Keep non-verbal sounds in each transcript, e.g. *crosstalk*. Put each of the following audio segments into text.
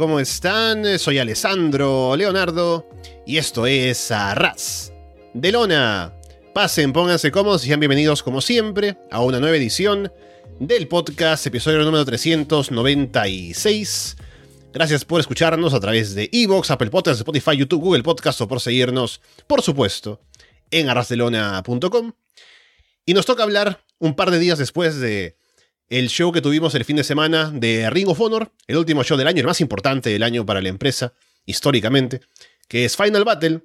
¿cómo están? Soy Alessandro Leonardo y esto es Arras de Lona. Pasen, pónganse cómodos y sean bienvenidos como siempre a una nueva edición del podcast, episodio número 396. Gracias por escucharnos a través de Evox, Apple Podcasts, Spotify, YouTube, Google Podcasts o por seguirnos, por supuesto, en arrasdelona.com. Y nos toca hablar un par de días después de el show que tuvimos el fin de semana de Ring of Honor, el último show del año, el más importante del año para la empresa, históricamente, que es Final Battle,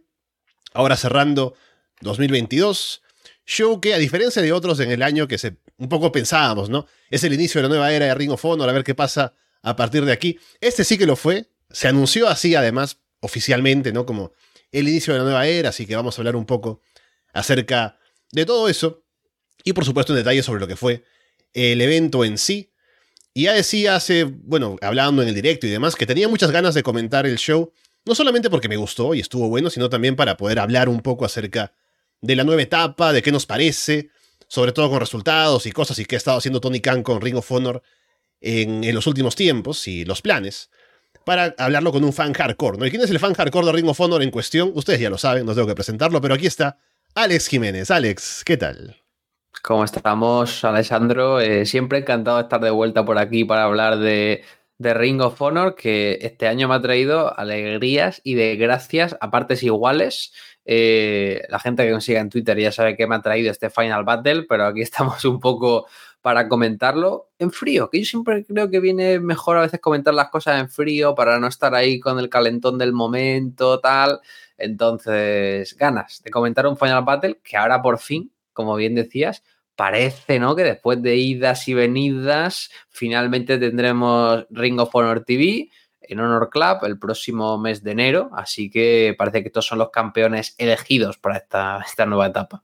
ahora cerrando 2022. Show que, a diferencia de otros en el año que se, un poco pensábamos, ¿no? Es el inicio de la nueva era de Ring of Honor, a ver qué pasa a partir de aquí. Este sí que lo fue, se anunció así además oficialmente, ¿no? Como el inicio de la nueva era, así que vamos a hablar un poco acerca de todo eso y por supuesto en detalle sobre lo que fue el evento en sí. Y ya decía hace, bueno, hablando en el directo y demás, que tenía muchas ganas de comentar el show, no solamente porque me gustó y estuvo bueno, sino también para poder hablar un poco acerca de la nueva etapa, de qué nos parece, sobre todo con resultados y cosas y qué ha estado haciendo Tony Khan con Ring of Honor en, los últimos tiempos y los planes, para hablarlo con un fan hardcore, ¿no? ¿Y quién es el fan hardcore de Ring of Honor en cuestión? Ustedes ya lo saben, no tengo que presentarlo, pero aquí está Alex Jiménez. Alex, ¿qué tal? ¿Cómo estamos, Alessandro? Eh, siempre encantado de estar de vuelta por aquí para hablar de, Ring of Honor, que este año me ha traído alegrías y de gracias a partes iguales. Eh, la gente que consiga en Twitter ya sabe que me ha traído este Final Battle, pero aquí *laughs* estamos un poco para comentarlo en frío, que yo siempre creo que viene mejor a veces comentar las cosas en frío para no estar ahí con el calentón del momento, tal. Entonces, ganas de comentar un Final Battle que ahora por fin, como bien decías, parece, ¿no? Que después de idas y venidas, finalmente tendremos Ring of Honor TV en Honor Club el próximo mes de enero. Así que parece que estos son los campeones elegidos para esta, esta nueva etapa.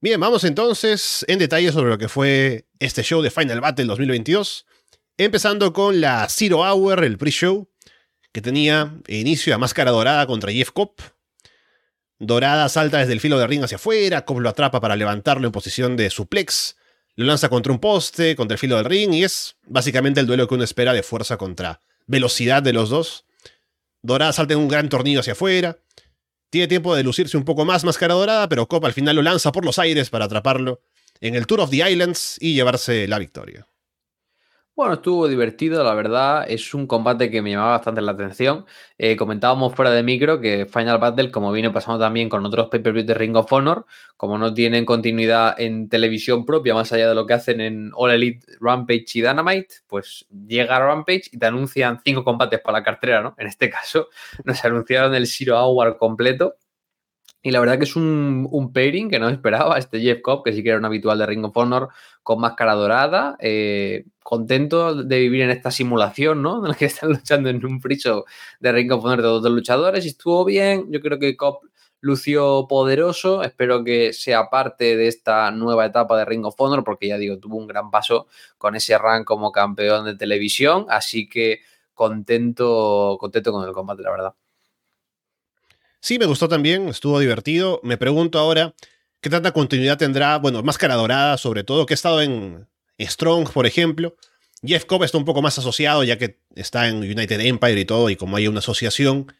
Bien, vamos entonces en detalle sobre lo que fue este show de Final Battle 2022. Empezando con la Zero Hour, el pre-show, que tenía inicio a Máscara Dorada contra Jeff Cobb, Dorada salta desde el filo de ring hacia afuera, Cobb lo atrapa para levantarlo en posición de suplex, lo lanza contra un poste, contra el filo del ring, y es básicamente el duelo que uno espera de fuerza contra velocidad de los dos. Dorada salta en un gran tornillo hacia afuera, tiene tiempo de lucirse un poco más máscara dorada, pero Cobb al final lo lanza por los aires para atraparlo en el Tour of the Islands y llevarse la victoria. Bueno, estuvo divertido, la verdad. Es un combate que me llamaba bastante la atención. Eh, comentábamos fuera de micro que Final Battle, como viene pasando también con otros pay-per-views de Ring of Honor, como no tienen continuidad en televisión propia, más allá de lo que hacen en All Elite, Rampage y Dynamite, pues llega Rampage y te anuncian cinco combates para la cartera, ¿no? En este caso, *laughs* nos anunciaron el Zero Hour completo y la verdad que es un, pairing que no esperaba. Este Jeff Cobb, que sí que era un habitual de Ring of Honor, con máscara dorada. Eh, contento de vivir en esta simulación, ¿no? *laughs* En la que están luchando en un friso de Ring of Honor de dos luchadores. Y estuvo bien. Yo creo que Cobb lució poderoso. Espero que sea parte de esta nueva etapa de Ring of Honor, porque ya digo, tuvo un gran paso con ese rank como campeón de televisión. Así que contento, contento con el combate, la verdad. Sí, me gustó también, estuvo divertido. Me pregunto ahora qué tanta continuidad tendrá, bueno, Máscara Dorada sobre todo, que ha estado en Strong, por ejemplo. Jeff Cobb está un poco más asociado ya que está en United Empire y todo, y como hay una asociación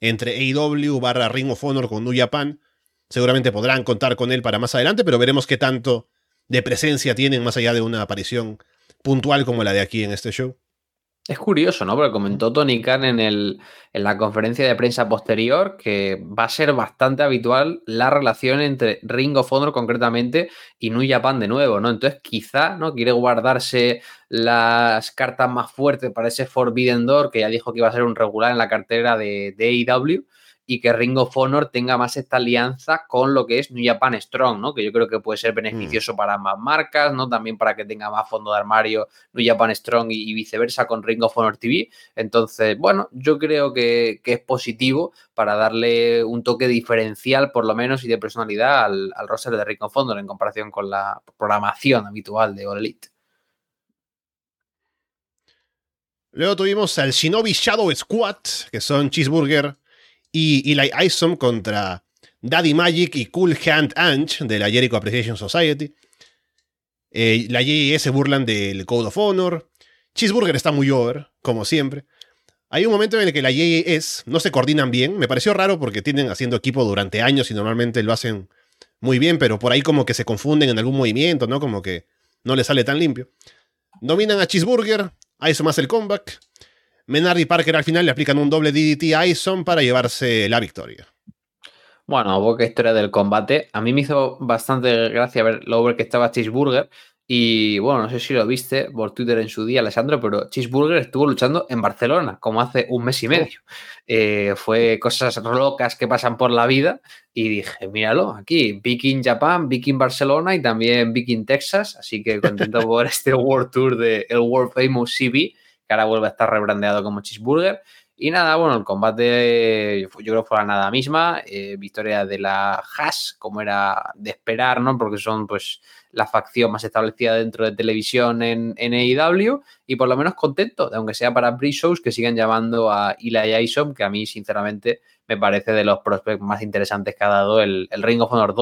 entre AEW barra Ring of Honor con New Japan, seguramente podrán contar con él para más adelante, pero veremos qué tanto de presencia tienen más allá de una aparición puntual como la de aquí en este show. Es curioso, ¿no? Porque comentó Tony Khan en, el, en la conferencia de prensa posterior que va a ser bastante habitual la relación entre Ring of Honor concretamente y New Japan de nuevo, ¿no? Entonces quizá, ¿no? Quiere guardarse las cartas más fuertes para ese Forbidden Door que ya dijo que iba a ser un regular en la cartera de, de AEW y que Ring of Honor tenga más esta alianza con lo que es New Japan Strong, ¿no? Que yo creo que puede ser beneficioso mm. para más marcas, ¿no? También para que tenga más fondo de armario New Japan Strong y, viceversa con Ring of Honor TV. Entonces, bueno, yo creo que, es positivo para darle un toque diferencial, por lo menos, y de personalidad al, al roster de Ring of Honor en comparación con la programación habitual de All Elite. Luego tuvimos al Shinobi Shadow Squad, que son Cheeseburger, y Eli Isom contra Daddy Magic y Cool Hand Ange de la Jericho Appreciation Society. Eh, la JS burlan del Code of Honor. Cheeseburger está muy over, como siempre. Hay un momento en el que la JS no se coordinan bien. Me pareció raro porque tienen haciendo equipo durante años y normalmente lo hacen muy bien, pero por ahí como que se confunden en algún movimiento, ¿no? Como que no le sale tan limpio. Dominan a Cheeseburger, Ison más el comeback. Menard y Parker al final le aplican un doble DDT a Ison para llevarse la victoria. Bueno, poca historia del combate. A mí me hizo bastante gracia ver lo over que estaba Cheeseburger. Y bueno, no sé si lo viste por Twitter en su día, Alessandro, pero Cheeseburger estuvo luchando en Barcelona, como hace un mes y medio. Eh, fue cosas locas que pasan por la vida y dije, míralo, aquí, Viking Japan, Viking Barcelona y también Viking Texas. Así que contento *laughs* por este World Tour del el World Famous CB, que ahora vuelve a estar rebrandeado como Cheeseburger. Y nada, bueno, el combate yo creo que fue la nada misma. Eh, victoria de la Haas, como era de esperar, ¿no? Porque son pues la facción más establecida dentro de televisión en, en AEW. Y por lo menos contento, aunque sea para pre-shows, que sigan llamando a Eli Isom, que a mí, sinceramente, me parece de los prospectos más interesantes que ha dado el, el Ring of Honor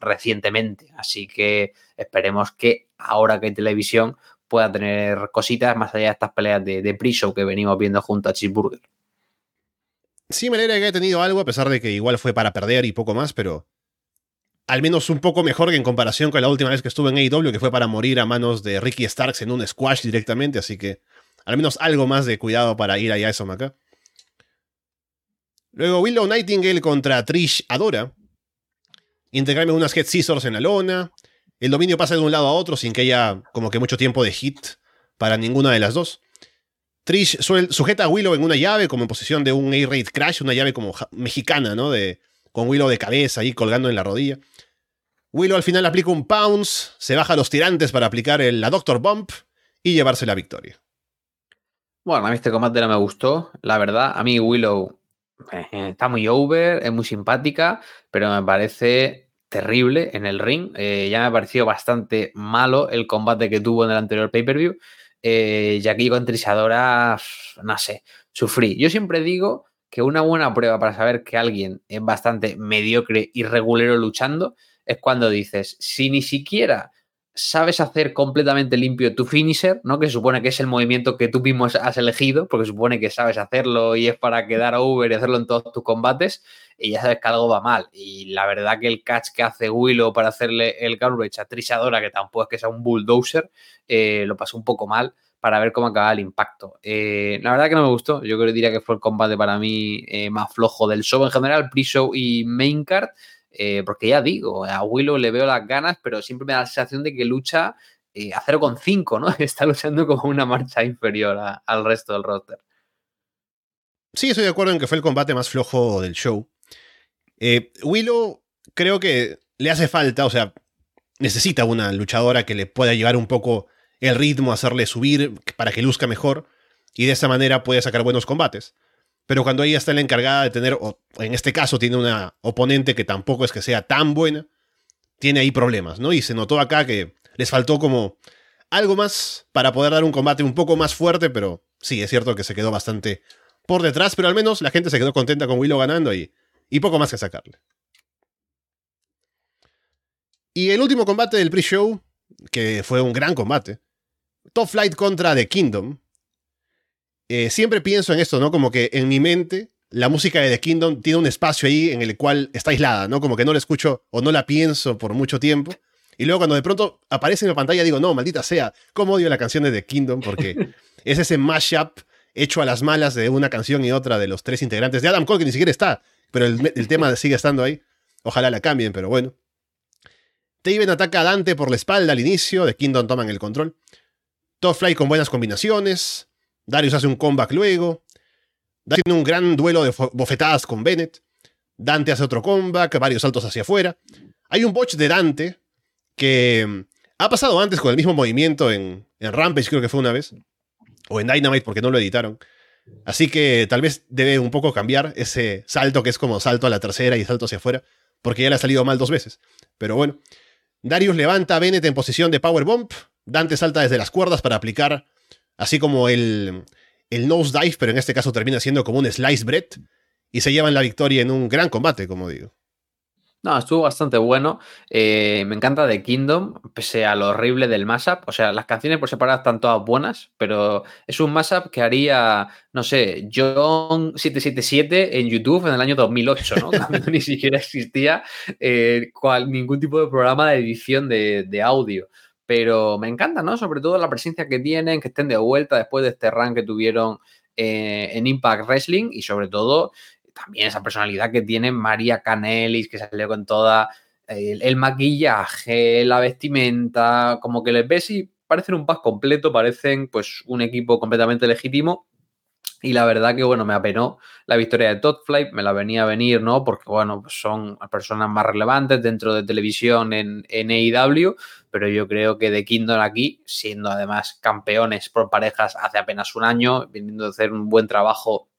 recientemente. Así que esperemos que ahora que hay televisión pueda tener cositas más allá de estas peleas de, de pre-show que venimos viendo junto a Cheeseburger. Sí, me alegra que haya tenido algo, a pesar de que igual fue para perder y poco más, pero al menos un poco mejor que en comparación con la última vez que estuve en AEW, que fue para morir a manos de Ricky Starks en un squash directamente, así que al menos algo más de cuidado para ir allá a eso acá. Luego Willow Nightingale contra Trish Adora. Integrarme unas Head Scissors en la lona. El dominio pasa de un lado a otro sin que haya como que mucho tiempo de hit para ninguna de las dos. Trish sujeta a Willow en una llave, como en posición de un A-Raid Crash, una llave como mexicana, ¿no? De, con Willow de cabeza ahí colgando en la rodilla. Willow al final aplica un Pounce, se baja a los tirantes para aplicar el, la Doctor Bump y llevarse la victoria. Bueno, a mí este combate no me gustó, la verdad. A mí Willow eh, está muy over, es muy simpática, pero me parece terrible en el ring. Eh, ya me ha parecido bastante malo el combate que tuvo en el anterior pay-per-view eh, ya que con Trisadora, no sé, sufrí. Yo siempre digo que una buena prueba para saber que alguien es bastante mediocre y regulero luchando es cuando dices, si ni siquiera sabes hacer completamente limpio tu finisher, ¿no? Que supone que es el movimiento que tú mismo has elegido, porque supone que sabes hacerlo y es para quedar over y hacerlo en todos tus combates, y ya sabes que algo va mal. Y la verdad que el catch que hace Willow para hacerle el garbage a Trisadora, que tampoco es que sea un bulldozer, eh, lo pasó un poco mal para ver cómo acaba el impacto. Eh, la verdad que no me gustó. Yo creo que diría que fue el combate para mí eh, más flojo del show en general, pre-show y main card. Eh, porque ya digo, a Willow le veo las ganas, pero siempre me da la sensación de que lucha eh, a 0,5, ¿no? *laughs* Está luchando como una marcha inferior al resto del roster. Sí, estoy de acuerdo en que fue el combate más flojo del show. Eh, Willow creo que le hace falta, o sea, necesita una luchadora que le pueda llevar un poco el ritmo, hacerle subir para que luzca mejor y de esa manera puede sacar buenos combates. Pero cuando ella está la encargada de tener, o en este caso tiene una oponente que tampoco es que sea tan buena, tiene ahí problemas, ¿no? Y se notó acá que les faltó como algo más para poder dar un combate un poco más fuerte, pero sí, es cierto que se quedó bastante por detrás, pero al menos la gente se quedó contenta con Willow ganando y, y poco más que sacarle. Y el último combate del pre-show, que fue un gran combate, Top Flight contra The Kingdom, eh, siempre pienso en esto, ¿no? Como que en mi mente la música de The Kingdom tiene un espacio ahí en el cual está aislada, ¿no? Como que no la escucho o no la pienso por mucho tiempo. Y luego cuando de pronto aparece en la pantalla digo, no, maldita sea, ¿cómo odio la canción de The Kingdom? Porque *laughs* es ese mashup hecho a las malas de una canción y otra de los tres integrantes de Adam Cole, que ni siquiera está, pero el, el tema *laughs* sigue estando ahí. Ojalá la cambien, pero bueno. Taven ataca a Dante por la espalda al inicio, The Kingdom toman el control. Top Fly con buenas combinaciones. Darius hace un comeback luego. Darius tiene un gran duelo de bofetadas con Bennett. Dante hace otro comeback, varios saltos hacia afuera. Hay un botch de Dante que mm, ha pasado antes con el mismo movimiento en, en Rampage, creo que fue una vez. O en Dynamite porque no lo editaron. Así que tal vez debe un poco cambiar ese salto que es como salto a la tercera y salto hacia afuera. Porque ya le ha salido mal dos veces. Pero bueno. Darius levanta a Bennett en posición de Power Bomb. Dante salta desde las cuerdas para aplicar así como el, el nose dive, pero en este caso termina siendo como un slice bread, y se llevan la victoria en un gran combate, como digo. No, estuvo bastante bueno. Eh, me encanta The Kingdom, pese a lo horrible del mashup. O sea, las canciones por separado están todas buenas, pero es un mashup que haría, no sé, John777 en YouTube en el año 2008, ¿no? *laughs* Cuando ni siquiera existía eh, ningún tipo de programa de edición de, de audio pero me encanta, ¿no? Sobre todo la presencia que tienen, que estén de vuelta después de este run que tuvieron eh, en Impact Wrestling y sobre todo también esa personalidad que tiene María Canelis, que salió con toda el, maquillaje, la vestimenta, como que les ves y parecen un pack completo, parecen pues un equipo completamente legítimo. Y la verdad que, bueno, me apenó la victoria de Todd Flight, me la venía a venir, ¿no? Porque, bueno, son personas más relevantes dentro de televisión en, en AEW, pero yo creo que The Kingdom aquí, siendo además campeones por parejas hace apenas un año, viniendo a hacer un buen trabajo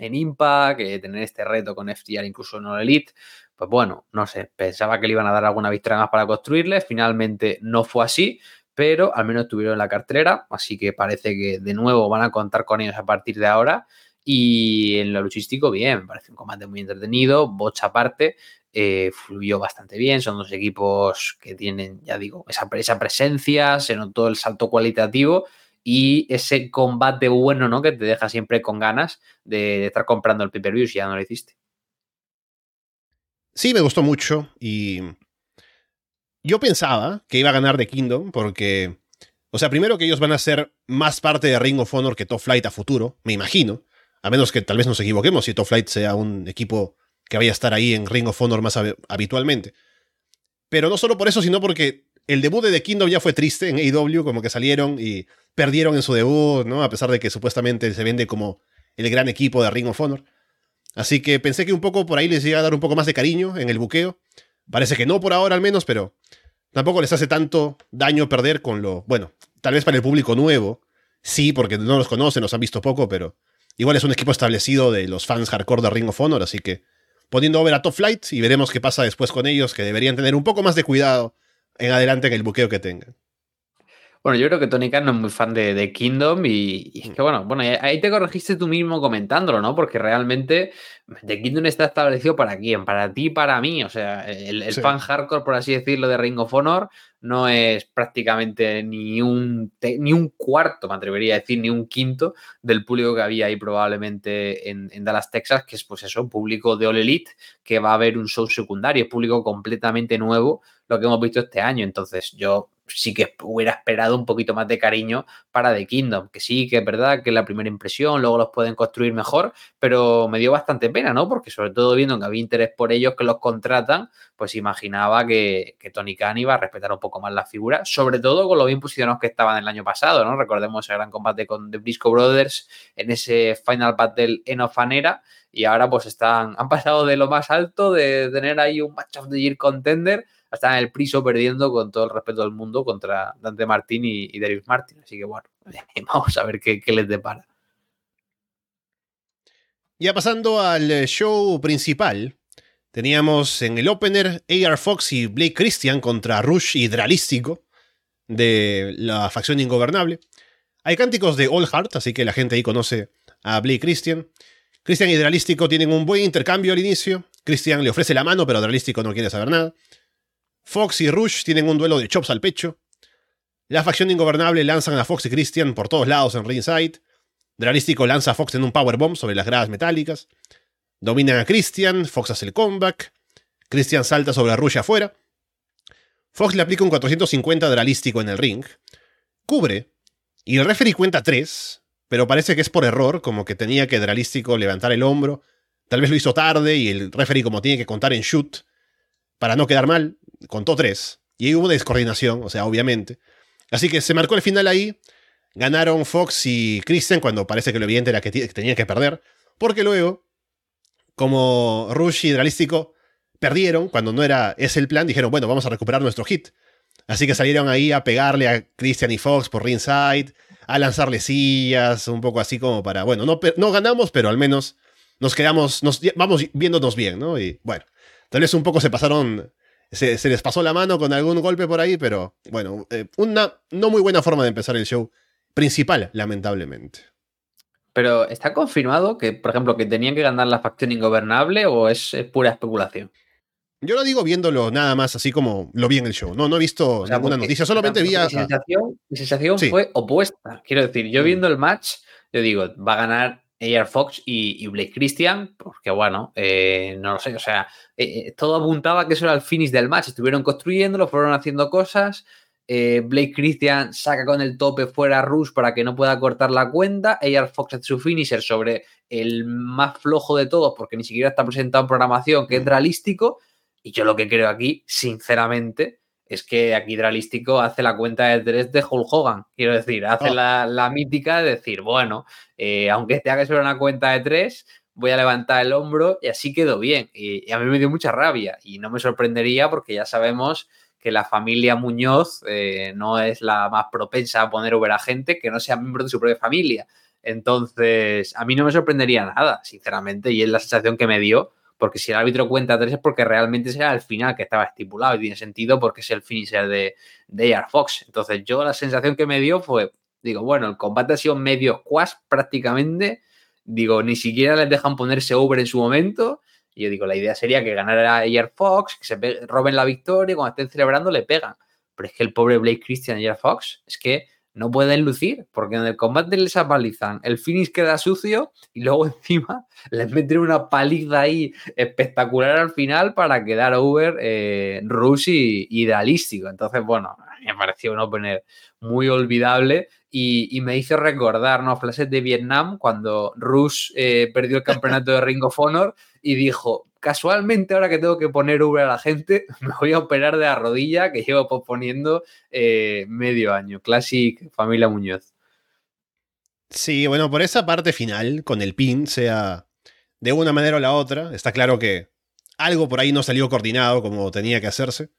en Impact, que tener este reto con FTR incluso en Elite, pues bueno, no sé, pensaba que le iban a dar alguna victoria más para construirle, finalmente no fue así, pero al menos estuvieron en la cartelera, así que parece que de nuevo van a contar con ellos a partir de ahora. Y en lo luchístico, bien, parece un combate muy entretenido, bocha aparte, eh, fluyó bastante bien, son dos equipos que tienen, ya digo, esa, presencia, se notó el salto cualitativo y ese combate bueno, ¿no? Que te deja siempre con ganas de, estar comprando el pay-per-view si ya no lo hiciste. Sí, me gustó mucho y yo pensaba que iba a ganar The Kingdom porque, o sea, primero que ellos van a ser más parte de Ring of Honor que Top Flight a futuro, me imagino, a menos que tal vez nos equivoquemos y Top Flight sea un equipo que vaya a estar ahí en Ring of Honor más habitualmente. Pero no solo por eso, sino porque el debut de The Kingdom ya fue triste en AEW, como que salieron y perdieron en su debut, ¿no? A pesar de que supuestamente se vende como el gran equipo de Ring of Honor. Así que pensé que un poco por ahí les iba a dar un poco más de cariño en el buqueo. Parece que no por ahora al menos, pero tampoco les hace tanto daño perder con lo... Bueno, tal vez para el público nuevo, sí, porque no los conocen, los han visto poco, pero igual es un equipo establecido de los fans hardcore de Ring of Honor, así que poniendo over a Top Flight y veremos qué pasa después con ellos, que deberían tener un poco más de cuidado en adelante en el buqueo que tengan. Bueno, yo creo que Tony Khan no es muy fan de, Kingdom y, y, que bueno, bueno, ahí te corregiste tú mismo comentándolo, ¿no? Porque realmente The Kingdom está establecido para quién, para ti, para mí. O sea, el, fan hardcore, por así decirlo, de Ring of Honor no es prácticamente ni un, ni un cuarto, me atrevería a decir, ni un quinto del público que había ahí probablemente en, Dallas, Texas, que es pues eso, público de All Elite, que va a haber un show secundario, público completamente nuevo, lo que hemos visto este año. Entonces, yo sí que hubiera esperado un poquito más de cariño para The Kingdom, que sí, que es verdad que la primera impresión, luego los pueden construir mejor, pero me dio bastante pena, ¿no? Porque sobre todo viendo que había interés por ellos que los contratan, pues imaginaba que, Tony Khan iba a respetar un poco más la figura, sobre todo con lo bien posicionados que estaban el año pasado, ¿no? Recordemos el gran combate con The Briscoe Brothers en ese Final Battle en Ofanera y ahora pues están, han pasado de lo más alto, de tener ahí un match of the year contender, están en el priso perdiendo con todo el respeto del mundo contra Dante Martín y, y Darius Martin. Así que bueno, *laughs* vamos a ver qué, les depara. Ya pasando al eh, show principal, teníamos en el opener AR Fox y Blake Christian contra Rush y Dralístico de la facción ingobernable. Hay cánticos de All Heart, así que la gente ahí conoce a Blake Christian. Christian y Dralístico tienen un buen intercambio al inicio. Christian le ofrece la mano, pero Dralístico no quiere saber nada. Fox y Rush tienen un duelo de chops al pecho. La facción ingobernable lanzan a Fox y Christian por todos lados en ringside. Dralístico lanza a Fox en un powerbomb sobre las gradas metálicas. Dominan a Christian, Fox hace el comeback. Christian salta sobre Rush afuera. Fox le aplica un 450 Dralístico en el ring. Cubre. Y el referee cuenta 3, pero parece que es por error, como que tenía que Dralístico levantar el hombro. Tal vez lo hizo tarde y el referee como tiene que contar en shoot, para no quedar mal, contó tres. Y ahí hubo descoordinación, o sea, obviamente. Así que se marcó el final ahí. Ganaron Fox y Christian cuando parece que lo evidente era que tenía que perder. Porque luego, como Rush y perdieron cuando no era ese el plan, dijeron, bueno, vamos a recuperar nuestro hit. Así que salieron ahí a pegarle a Christian y Fox por ringside, a lanzarle sillas, un poco así como para, bueno, no, no ganamos, pero al menos nos quedamos, nos, vamos viéndonos bien, ¿no? Y bueno, tal vez un poco se pasaron se, les pasó la mano con algún golpe por ahí, pero bueno, eh, una no muy buena forma de empezar el show principal, lamentablemente. Pero ¿está confirmado que, por ejemplo, que tenían que ganar la facción ingobernable o es, pura especulación? Yo lo digo viéndolo nada más así como lo vi en el show. No, no he visto ninguna noticia, solamente vi a. Mi sensación, mi sensación fue opuesta. Quiero decir, yo mm. viendo el match, yo digo, va a ganar Air Fox y, Blake Christian, porque bueno, eh, no lo sé, o sea, eh, eh, todo apuntaba que eso era el finish del match. Estuvieron construyéndolo, fueron haciendo cosas. Blake Christian saca con el tope fuera a Rush para que no pueda cortar la cuenta. Air Fox hace su finisher sobre el más flojo de todos, porque ni siquiera está presentado en programación, que es realístico. Y yo lo que creo aquí, sinceramente, es que aquí Dralístico hace la cuenta de tres de Hulk Hogan. Quiero decir, hace oh. la, mítica de decir, bueno, eh, aunque tenga que ser una cuenta de tres, voy a levantar el hombro y así quedó bien. Y, a mí me dio mucha rabia y no me sorprendería porque ya sabemos que la familia Muñoz eh, no es la más propensa a poner over a gente que no sea miembro de su propia familia. Entonces, a mí no me sorprendería nada, sinceramente, y es la sensación que me dio porque si el árbitro cuenta tres es porque realmente será el final que estaba estipulado y tiene sentido porque es el finisher de, de Air Fox. Entonces yo la sensación que me dio fue, digo, bueno, el combate ha sido medio squash prácticamente, digo, ni siquiera les dejan ponerse over en su momento. Y yo digo, la idea sería que ganara Air Fox, que se roben la victoria y cuando estén celebrando le pegan. Pero es que el pobre Blake Christian y Fox, es que no pueden lucir, porque en el combate les apalizan, el finish queda sucio y luego *laughs* encima les meten una paliza ahí espectacular al final para quedar over eh, Rush y, idealístico. Entonces, bueno, me pareció un opener muy olvidable y, me hizo recordar, ¿no? Flashes de Vietnam cuando Rush eh, perdió el campeonato de Ring of Honor y dijo, casualmente ahora que tengo que poner Uber a la gente, *laughs* me voy a operar de la rodilla que llevo posponiendo eh, medio año. Classic Familia Muñoz. Sí, bueno, por esa parte final, con el pin, sea de una manera o la otra, está claro que algo por ahí no salió coordinado como tenía que hacerse.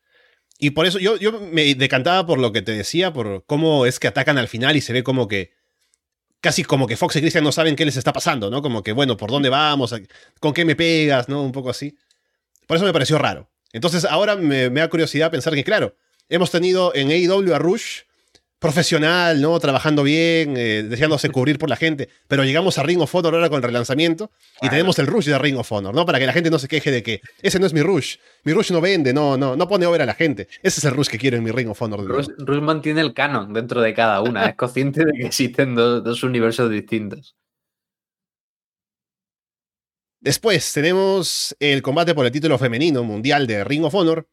Y por eso yo, yo me decantaba por lo que te decía, por cómo es que atacan al final y se ve como que casi como que Fox y Christian no saben qué les está pasando, ¿no? Como que, bueno, ¿por dónde vamos? ¿Con qué me pegas? ¿No? Un poco así. Por eso me pareció raro. Entonces ahora me, da curiosidad pensar que, claro, hemos tenido en AEW a Rush profesional, ¿no? Trabajando bien, eh, deseándose *laughs* cubrir por la gente. Pero llegamos a Ring of Honor ahora con el relanzamiento y tenemos el Rush de Ring of Honor, ¿no? Para que la gente no se queje de que ese no es mi Rush. Mi Rush no vende, no, no, no pone over a la gente. Ese es el Rush que quiero en mi Ring of Honor. Rush, mantiene el canon dentro de cada una. es consciente de que existen dos, universos distintos. Después tenemos el combate por el título femenino mundial de Ring of Honor.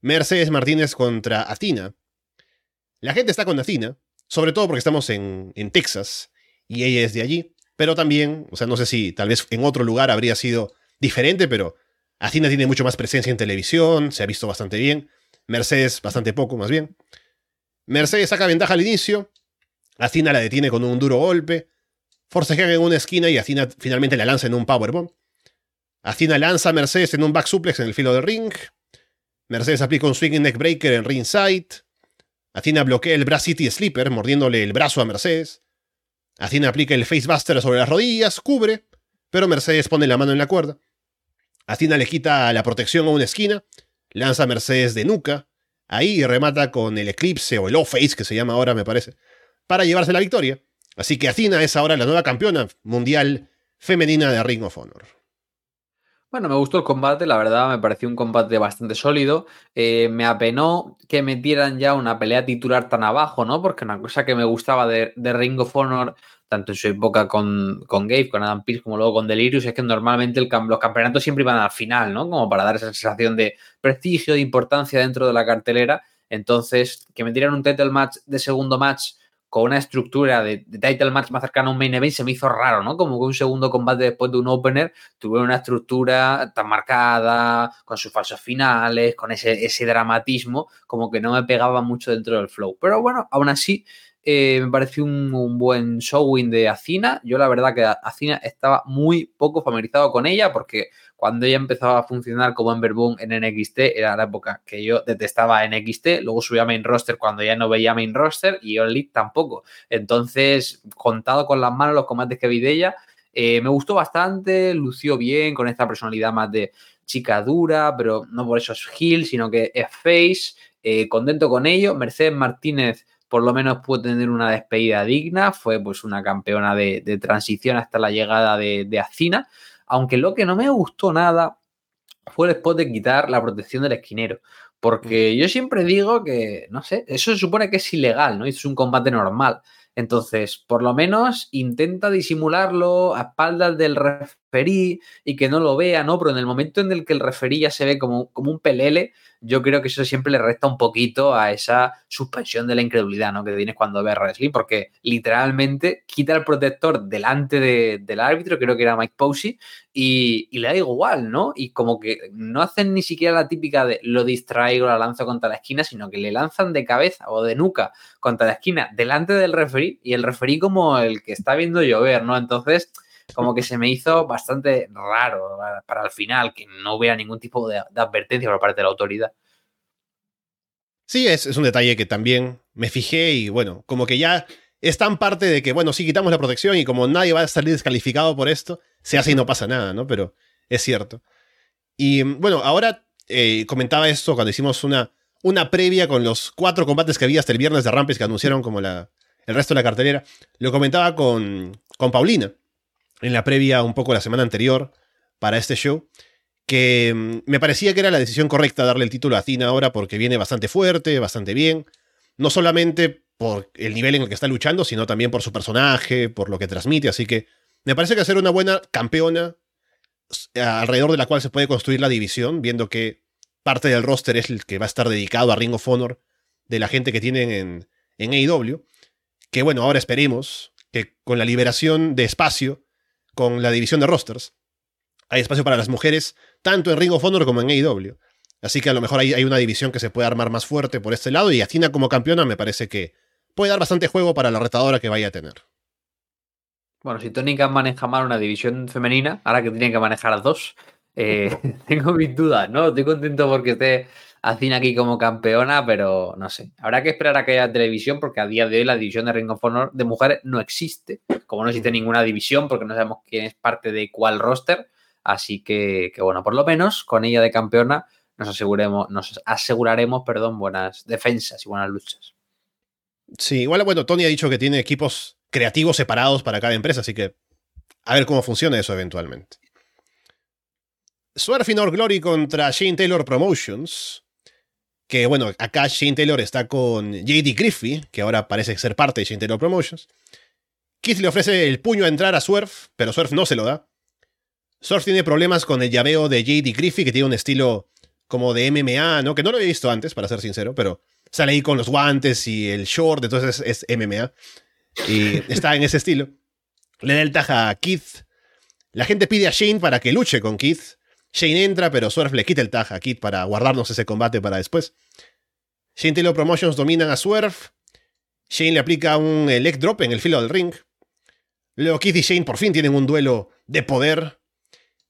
Mercedes Martínez contra Athena. La gente está con Athena, sobre todo porque estamos en, Texas y ella es de allí, pero también, o sea, no sé si tal vez en otro lugar habría sido diferente, pero Athena tiene mucho más presencia en televisión, se ha visto bastante bien, Mercedes bastante poco más bien. Mercedes saca ventaja al inicio, Athena la detiene con un duro golpe, forcejean en una esquina y Athena finalmente la lanza en un powerbomb. Athena lanza a Mercedes en un back suplex en el filo del ring. Mercedes aplica un swinging neck breaker en ringside. Athena bloquea el Brass City Sleeper, mordiéndole el brazo a Mercedes. Athena aplica el Facebuster sobre las rodillas, cubre, pero Mercedes pone la mano en la cuerda. Athena le quita la protección a una esquina, lanza a Mercedes de nuca, ahí remata con el Eclipse o el O-Face, que se llama ahora, me parece, para llevarse la victoria. Así que Athena es ahora la nueva campeona mundial femenina de Ring of Honor. Bueno, me gustó el combate, la verdad me pareció un combate bastante sólido. Eh, me apenó que metieran ya una pelea titular tan abajo, ¿no? Porque una cosa que me gustaba de, Ring of Honor, tanto en su época con, con Gabe, con Adam Pearce, como luego con Delirious, es que normalmente el, los campeonatos siempre iban al final, ¿no? Como para dar esa sensación de prestigio, de importancia dentro de la cartelera. Entonces, que metieran un title match de segundo match con una estructura de, title match más cercana a un main event se me hizo raro, ¿no? Como que un segundo combate después de un opener tuviera una estructura tan marcada, con sus falsos finales, con ese, ese dramatismo, como que no me pegaba mucho dentro del flow. Pero bueno, aún así eh, me pareció un, buen showing de Acina. Yo la verdad que Acina estaba muy poco familiarizado con ella porque cuando ella empezaba a funcionar como Ember Boom en NXT era la época que yo detestaba NXT, luego subía a main roster cuando ya no veía main roster y Elite tampoco. Entonces, contado con las manos los combates que vi de ella, eh, me gustó bastante, lució bien con esta personalidad más de chica dura, pero no por eso es heel, sino que es face. Eh, contento con ello. Mercedes Martínez por lo menos pudo tener una despedida digna, fue pues una campeona de, transición hasta la llegada de, de Acina, aunque lo que no me gustó nada fue el spot de quitar la protección del esquinero. Porque yo siempre digo que, no sé, eso se supone que es ilegal, ¿no? Es un combate normal. Entonces, por lo menos intenta disimularlo a espaldas del referí y que no lo vea, ¿no? Pero en el momento en el que el referí ya se ve como, como un pelele, yo creo que eso siempre le resta un poquito a esa suspensión de la incredulidad, ¿no? Que tienes cuando ves wrestling, porque literalmente quita el protector delante del árbitro, creo que era Mike Posey, y, le da igual, ¿no? Y como que no hacen ni siquiera la típica de lo distraigo, la lanzo contra la esquina, sino que le lanzan de cabeza o de nuca contra la esquina delante del referí, y el referí como el que está viendo llover, ¿no? Entonces como que se me hizo bastante raro para, el final que no hubiera ningún tipo de, advertencia por parte de la autoridad. Sí, es, es, un detalle que también me fijé y bueno, como que ya es tan parte de que, bueno, sí quitamos la protección y como nadie va a salir descalificado por esto, se hace y no pasa nada, ¿no? Pero es cierto. Y bueno, ahora eh, comentaba esto cuando hicimos una, una previa con los cuatro combates que había hasta el viernes de Rampage que anunciaron como la, el resto de la cartelera. Lo comentaba con, con Paulina en la previa un poco la semana anterior para este show, que mm, me parecía que era la decisión correcta darle el título a Tina ahora porque viene bastante fuerte, bastante bien, no solamente por el nivel en el que está luchando, sino también por su personaje, por lo que transmite, así que me parece que ser una buena campeona alrededor de la cual se puede construir la división, viendo que parte del roster es el que va a estar dedicado a Ring of Honor de la gente que tienen en, en AEW, que bueno, ahora esperemos que con la liberación de espacio con la división de rosters. Hay espacio para las mujeres, tanto en Ring of Honor como en AEW. Así que a lo mejor hay, hay una división que se puede armar más fuerte por este lado y Athena como campeona me parece que puede dar bastante juego para la retadora que vaya a tener. Bueno, si Tony Khan maneja mal una división femenina, ahora que tiene que manejar las dos, eh, *laughs* tengo mis dudas, ¿no? Estoy contento porque esté Cine aquí como campeona, pero no sé. Habrá que esperar a que haya televisión porque a día de hoy la división de Ring of Honor de mujeres no existe. Como no existe ninguna división porque no sabemos quién es parte de cuál roster. Así que, bueno, por lo menos con ella de campeona nos aseguremos, nos aseguraremos, perdón, buenas defensas y buenas luchas. Sí, igual, bueno, Tony ha dicho que tiene equipos creativos separados para cada empresa, así que a ver cómo funciona eso eventualmente. Swerve Glory contra Shane Taylor Promotions que bueno, acá Shane Taylor está con JD Griffey, que ahora parece ser parte de Shane Taylor Promotions. Keith le ofrece el puño a entrar a Swerve, pero Swerve no se lo da. Swerve tiene problemas con el llaveo de JD Griffey, que tiene un estilo como de MMA, ¿no? Que no lo había visto antes, para ser sincero, pero sale ahí con los guantes y el short, entonces es, MMA. Y *laughs* está en ese estilo. Le da el taja a Keith. La gente pide a Shane para que luche con Keith. Shane entra, pero Swerve le quita el tag a Kid para guardarnos ese combate para después. Shane Taylor Promotions dominan a Swerve. Shane le aplica un leg drop en el filo del ring. Luego Keith y Shane por fin tienen un duelo de poder.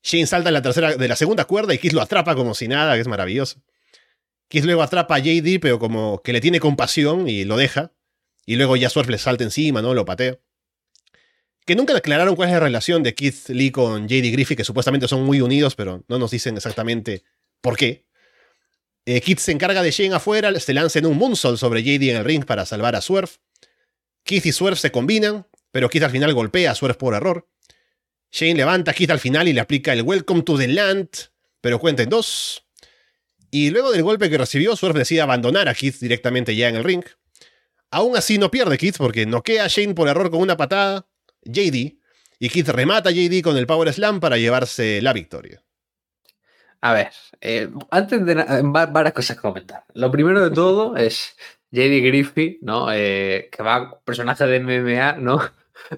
Shane salta en la tercera, de la segunda cuerda y Keith lo atrapa como si nada, que es maravilloso. Keith luego atrapa a JD, pero como que le tiene compasión y lo deja. Y luego ya Swerve le salta encima, ¿no? Lo patea que nunca aclararon cuál es la relación de Keith Lee con JD Griffith, que supuestamente son muy unidos, pero no nos dicen exactamente por qué. Eh, Keith se encarga de Shane afuera, se lanza en un moonsault sobre JD en el ring para salvar a Swerve. Keith y Swerve se combinan, pero Keith al final golpea a Swerve por error. Shane levanta a Keith al final y le aplica el Welcome to the Land, pero cuenta en dos. Y luego del golpe que recibió, Swerve decide abandonar a Keith directamente ya en el ring. Aún así no pierde Keith porque noquea a Shane por error con una patada, JD, y Keith remata a JD con el Power Slam para llevarse la victoria. A ver, eh, antes de varias cosas que comentar. Lo primero de todo *laughs* es JD Griffith, ¿no? Eh, que va personaje de MMA, ¿no?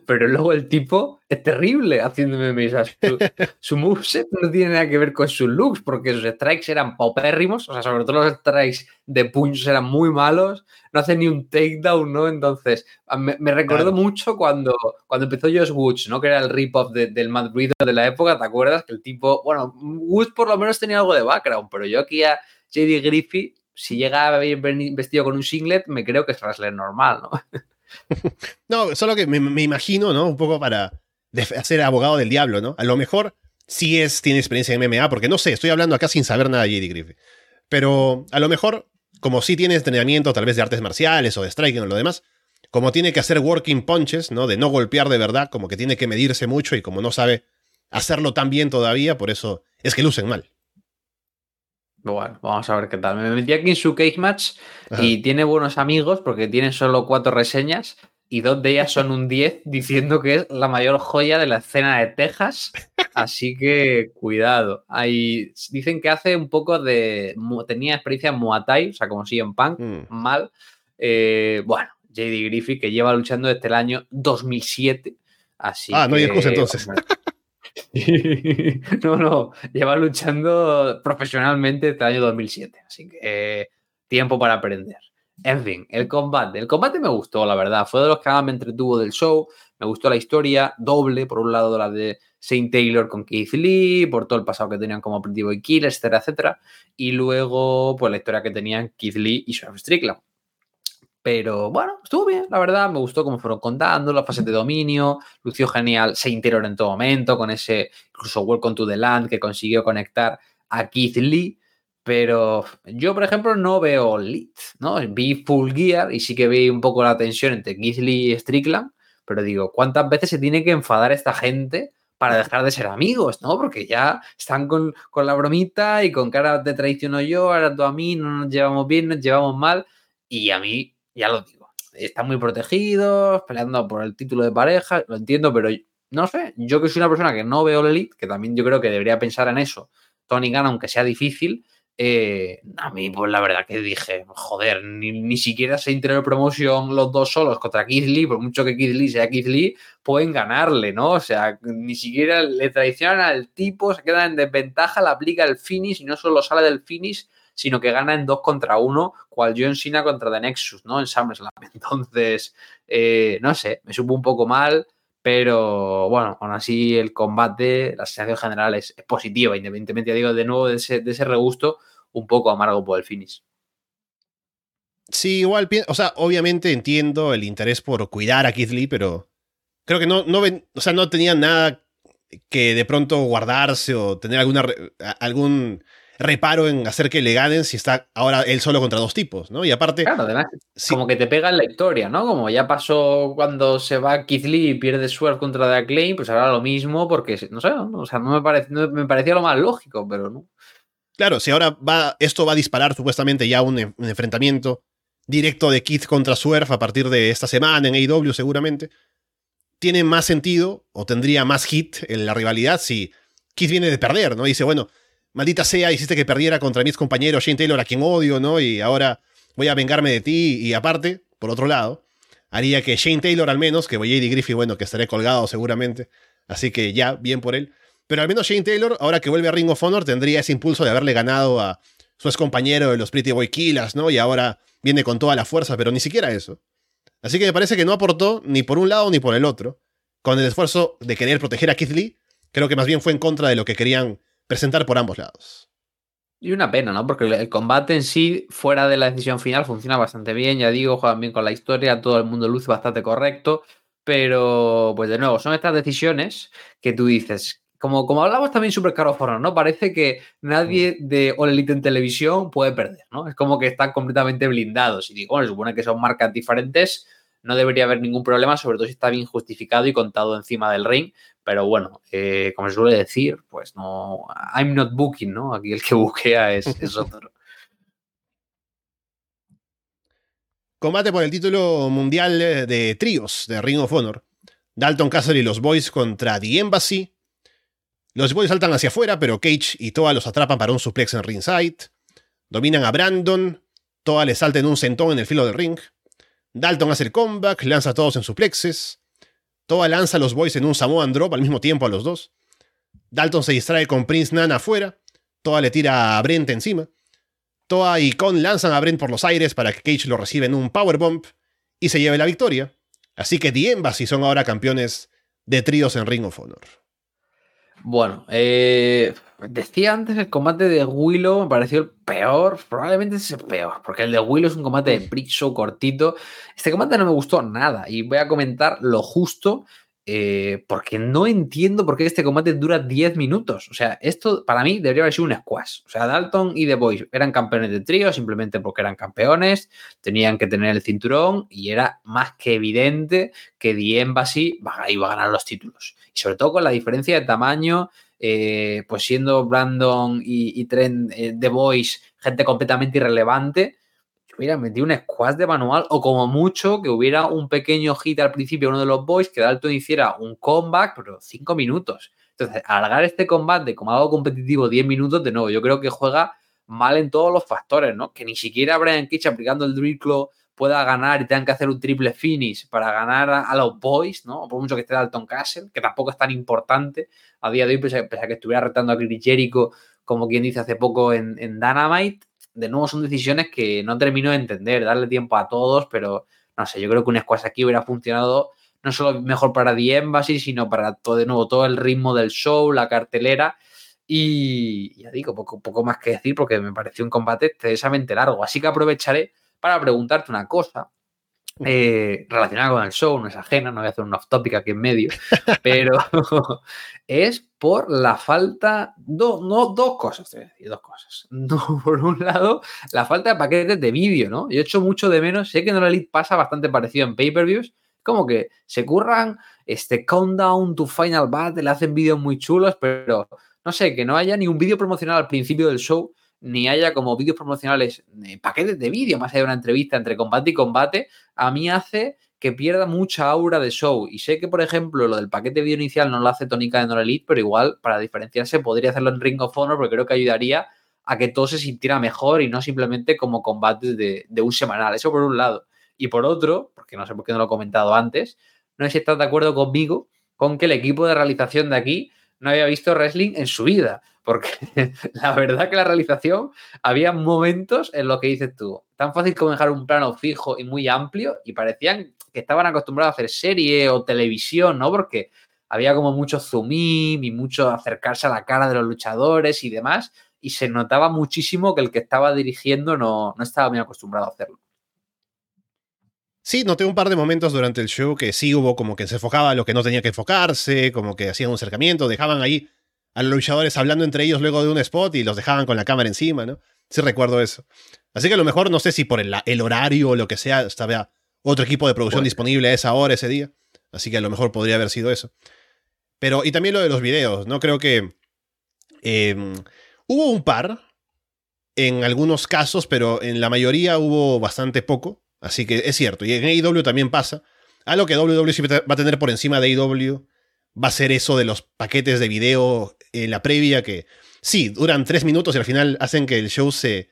Pero luego el tipo es terrible haciendo MMA. su, su, moveset no tiene nada que ver con sus looks, porque sus strikes eran paupérrimos, o sea, sobre todo los strikes de puños eran muy malos, no hace ni un takedown, ¿no? Entonces, me, me recordó mucho cuando, cuando empezó Josh Woods, ¿no? Que era el rip-off del Mad Breeder de la época, ¿te acuerdas? Que el tipo, bueno, Woods por lo menos tenía algo de background, pero yo aquí a JD Griffith, si llega a venir vestido con un singlet, me creo que es wrestler normal, ¿no? *laughs* *laughs* no, solo que me, imagino, ¿no? Un poco para ser abogado del diablo, ¿no? A lo mejor sí es, tiene experiencia en MMA, porque no sé, estoy hablando acá sin saber nada de JD Griffith. Pero a lo mejor, como sí tiene entrenamiento tal vez de artes marciales o de striking o lo demás, como tiene que hacer working punches, ¿no? De no golpear de verdad, como que tiene que medirse mucho y como no sabe hacerlo tan bien todavía, por eso es que lucen mal. Bueno, vamos a ver qué tal. Me metí aquí en su case match y tiene buenos amigos porque tiene solo cuatro reseñas y dos de ellas son un *laughs* 10 diciendo que es la mayor joya de la escena de Texas. Así que cuidado. Ahí dicen que hace un poco de. Tenía experiencia en Muay Thai, o sea, como si en Punk, mm. mal. Eh, bueno, JD Griffith, que lleva luchando desde el año 2007. Así ah, no hay excusa entonces. *laughs* no, no, lleva luchando profesionalmente desde el año 2007. Así que eh, tiempo para aprender. En fin, el combate. El combate me gustó, la verdad. Fue de los que más me entretuvo del show. Me gustó la historia doble. Por un lado, la de Saint Taylor con Keith Lee, por todo el pasado que tenían como Pretty Boy Kill, etcétera, etcétera. Y luego, pues la historia que tenían Keith Lee y Swerve Strickland. Pero bueno, estuvo bien, la verdad. Me gustó cómo fueron contando las fases de dominio. Lució genial Saint Taylor en todo momento, con ese incluso Welcome to the Land que consiguió conectar a Keith Lee. Pero yo, por ejemplo, no veo Lead, ¿no? Vi Full Gear y sí que vi un poco la tensión entre Lee y Strickland, pero digo, ¿cuántas veces se tiene que enfadar esta gente para dejar de ser amigos, ¿no? Porque ya están con, la bromita y con cara de traiciono yo, ahora tú a mí, no nos llevamos bien, nos llevamos mal. Y a mí, ya lo digo, están muy protegidos, peleando por el título de pareja, lo entiendo, pero no sé, yo que soy una persona que no veo el Elite, que también yo creo que debería pensar en eso, Tony gana aunque sea difícil, eh, a mí, pues la verdad que dije, joder, ni, siquiera se interior promoción los dos solos contra Keith Lee, por mucho que Keith Lee sea Keith Lee, pueden ganarle, ¿no? O sea, ni siquiera le traicionan al tipo, se queda en desventaja, le aplica el finish y no solo sale del finish, sino que gana en dos contra uno, cual John Cena contra The Nexus, ¿no? En SummerSlam. *laughs* Entonces, eh, no sé, me supo un poco mal. Pero bueno, aún así el combate, la sensación general es, positiva, independientemente, digo, de nuevo de ese, de ese, regusto un poco amargo por el finish. Sí, igual, o sea, obviamente entiendo el interés por cuidar a Keith Lee, pero creo que no, no, o sea, no tenía nada que de pronto guardarse o tener alguna, algún reparo en hacer que le ganen si está ahora él solo contra dos tipos, ¿no? Y aparte. Claro, además, como que te pega en la historia, ¿no? Como ya pasó cuando se va Keith Lee y pierde Swerve contra The Acclaim, pues ahora lo mismo, porque no sé, o sea, no me, parece, me parecía lo más lógico, pero no. Claro, si ahora va, esto va a disparar supuestamente ya un, un enfrentamiento directo de Keith contra Swerve a partir de esta semana en AEW seguramente, tiene más sentido o tendría más hit en la rivalidad si Keith viene de perder, ¿no? dice, bueno, maldita sea, hiciste que perdiera contra mis compañeros Shane Taylor, a quien odio, ¿no? Y ahora voy a vengarme de ti. Y aparte, por otro lado, haría que Shane Taylor al menos, que JD Griffith, bueno, que estaré colgado seguramente. Así que ya, bien por él. Pero al menos Shane Taylor, ahora que vuelve a Ring of Honor, tendría ese impulso de haberle ganado a su ex compañero de los Pretty Boy Killers, ¿no? Y ahora viene con toda la fuerza, pero ni siquiera eso. Así que me parece que no aportó ni por un lado ni por el otro. Con el esfuerzo de querer proteger a Keith Lee, creo que más bien fue en contra de lo que querían presentar por ambos lados. Y una pena, ¿no? Porque el combate en sí, fuera de la decisión final, funciona bastante bien. Ya digo, juegan bien con la historia, todo el mundo luce bastante correcto. Pero, pues de nuevo, son estas decisiones que tú dices, como, como hablamos también Super Caro Forno, ¿no? Parece que nadie mm. de All Elite en televisión puede perder, ¿no? Es como que están completamente blindados. Y digo, bueno, supone que son marcas diferentes, no debería haber ningún problema, sobre todo si está bien justificado y contado encima del ring, pero bueno, eh, como se suele decir, pues no, I'm not booking, ¿no? Aquí el que *laughs* buquea es, otro. Combate por el título mundial de tríos de Ring of Honor. Dalton Castle y los Boys contra The Embassy. Los Boys saltan hacia afuera, pero Cage y Toa los atrapan para un suplex en ringside. Dominan a Brandon. Toa le salta en un sentón en el filo del ring. Dalton hace el comeback, lanza a todos en suplexes. Toa lanza a los boys en un Samoan Drop al mismo tiempo a los dos. Dalton se distrae con Prince Nana afuera. Toa le tira a Brent encima. Toa y Con lanzan a Brent por los aires para que Cage lo reciba en un powerbomb y se lleve la victoria. Así que The Embassy son ahora campeones de tríos en Ring of Honor. Bueno, eh, decía antes el combate de Willow me pareció el peor, probablemente es el peor, porque el de Willow es un combate de pre cortito. Este combate no me gustó nada y voy a comentar lo justo eh, porque no entiendo por qué este combate dura 10 minutos. O sea, esto para mí debería haber sido un squash. O sea, Dalton y The Boys eran campeones de trío simplemente porque eran campeones, tenían que tener el cinturón y era más que evidente que The Embassy iba a ganar los títulos. Sobre todo con la diferencia de tamaño eh, pues siendo Brandon y, Trent eh, The Voice gente completamente irrelevante, hubiera metido un squad de manual o como mucho que hubiera un pequeño hit al principio uno de los boys que Dalton hiciera un comeback, pero cinco minutos. Entonces, alargar este combate como algo competitivo 10 minutos, de nuevo, yo creo que juega mal en todos los factores, ¿no? Que ni siquiera Brian Kitch aplicando el drill pueda ganar y tengan que hacer un triple finish para ganar a, los boys, ¿no? Por mucho que esté Dalton Castle, que tampoco es tan importante a día de hoy, pese, a que estuviera retando a Chris Jericho, como quien dice hace poco en, en Dynamite, de nuevo son decisiones que no termino de entender, darle tiempo a todos, pero no sé, yo creo que un squash aquí hubiera funcionado no solo mejor para The Embassy, sino para todo, de nuevo todo el ritmo del show, la cartelera. Y ya digo, poco, poco más que decir porque me pareció un combate excesivamente largo. Así que aprovecharé para preguntarte una cosa eh, relacionada con el show, no es ajena, no voy a hacer un off topic aquí en medio, *laughs* pero *laughs* es por la falta, no, dos cosas, te voy a decir, dos cosas. *laughs* por un lado, la falta de paquetes de vídeo, ¿no? Yo hecho mucho de menos, sé que en la Elite pasa bastante parecido en pay-per-views, como que se curran este countdown to final battle, hacen vídeos muy chulos, pero no sé, que no haya ni un vídeo promocional al principio del show ni haya como vídeos promocionales, paquetes de vídeo, más allá de una entrevista entre combate y combate, a mí hace que pierda mucha aura de show. Y sé que, por ejemplo, lo del paquete de vídeo inicial no lo hace Tónica de No Elite, pero igual, para diferenciarse, podría hacerlo en Ring of Honor, porque creo que ayudaría a que todo se sintiera mejor y no simplemente como combates de, de un semanal. Eso por un lado. Y por otro, porque no sé por qué no lo he comentado antes, no sé si estás de acuerdo conmigo con que el equipo de realización de aquí no había visto wrestling en su vida porque *laughs* la verdad que la realización había momentos en los que dices tú, tan fácil como dejar un plano fijo y muy amplio y parecían que estaban acostumbrados a hacer serie o televisión, ¿no? Porque había como mucho zoom y mucho acercarse a la cara de los luchadores y demás y se notaba muchísimo que el que estaba dirigiendo no, no estaba muy acostumbrado a hacerlo. Sí, noté un par de momentos durante el show que sí hubo como que se enfocaba lo que no tenía que enfocarse, como que hacían un acercamiento, dejaban ahí a los luchadores hablando entre ellos luego de un spot y los dejaban con la cámara encima, ¿no? Sí recuerdo eso. Así que a lo mejor no sé si por el, horario o lo que sea estaba otro equipo de producción disponible a esa hora, ese día. Así que a lo mejor podría haber sido eso. Pero, y también lo de los videos, ¿no? Creo que em, hubo un par en algunos casos, pero en la mayoría hubo bastante poco. Así que es cierto. Y en AEW también pasa. Algo que WWE va a tener por encima de AEW va a ser eso de los paquetes de video en la previa que sí, duran tres minutos y al final hacen que el show se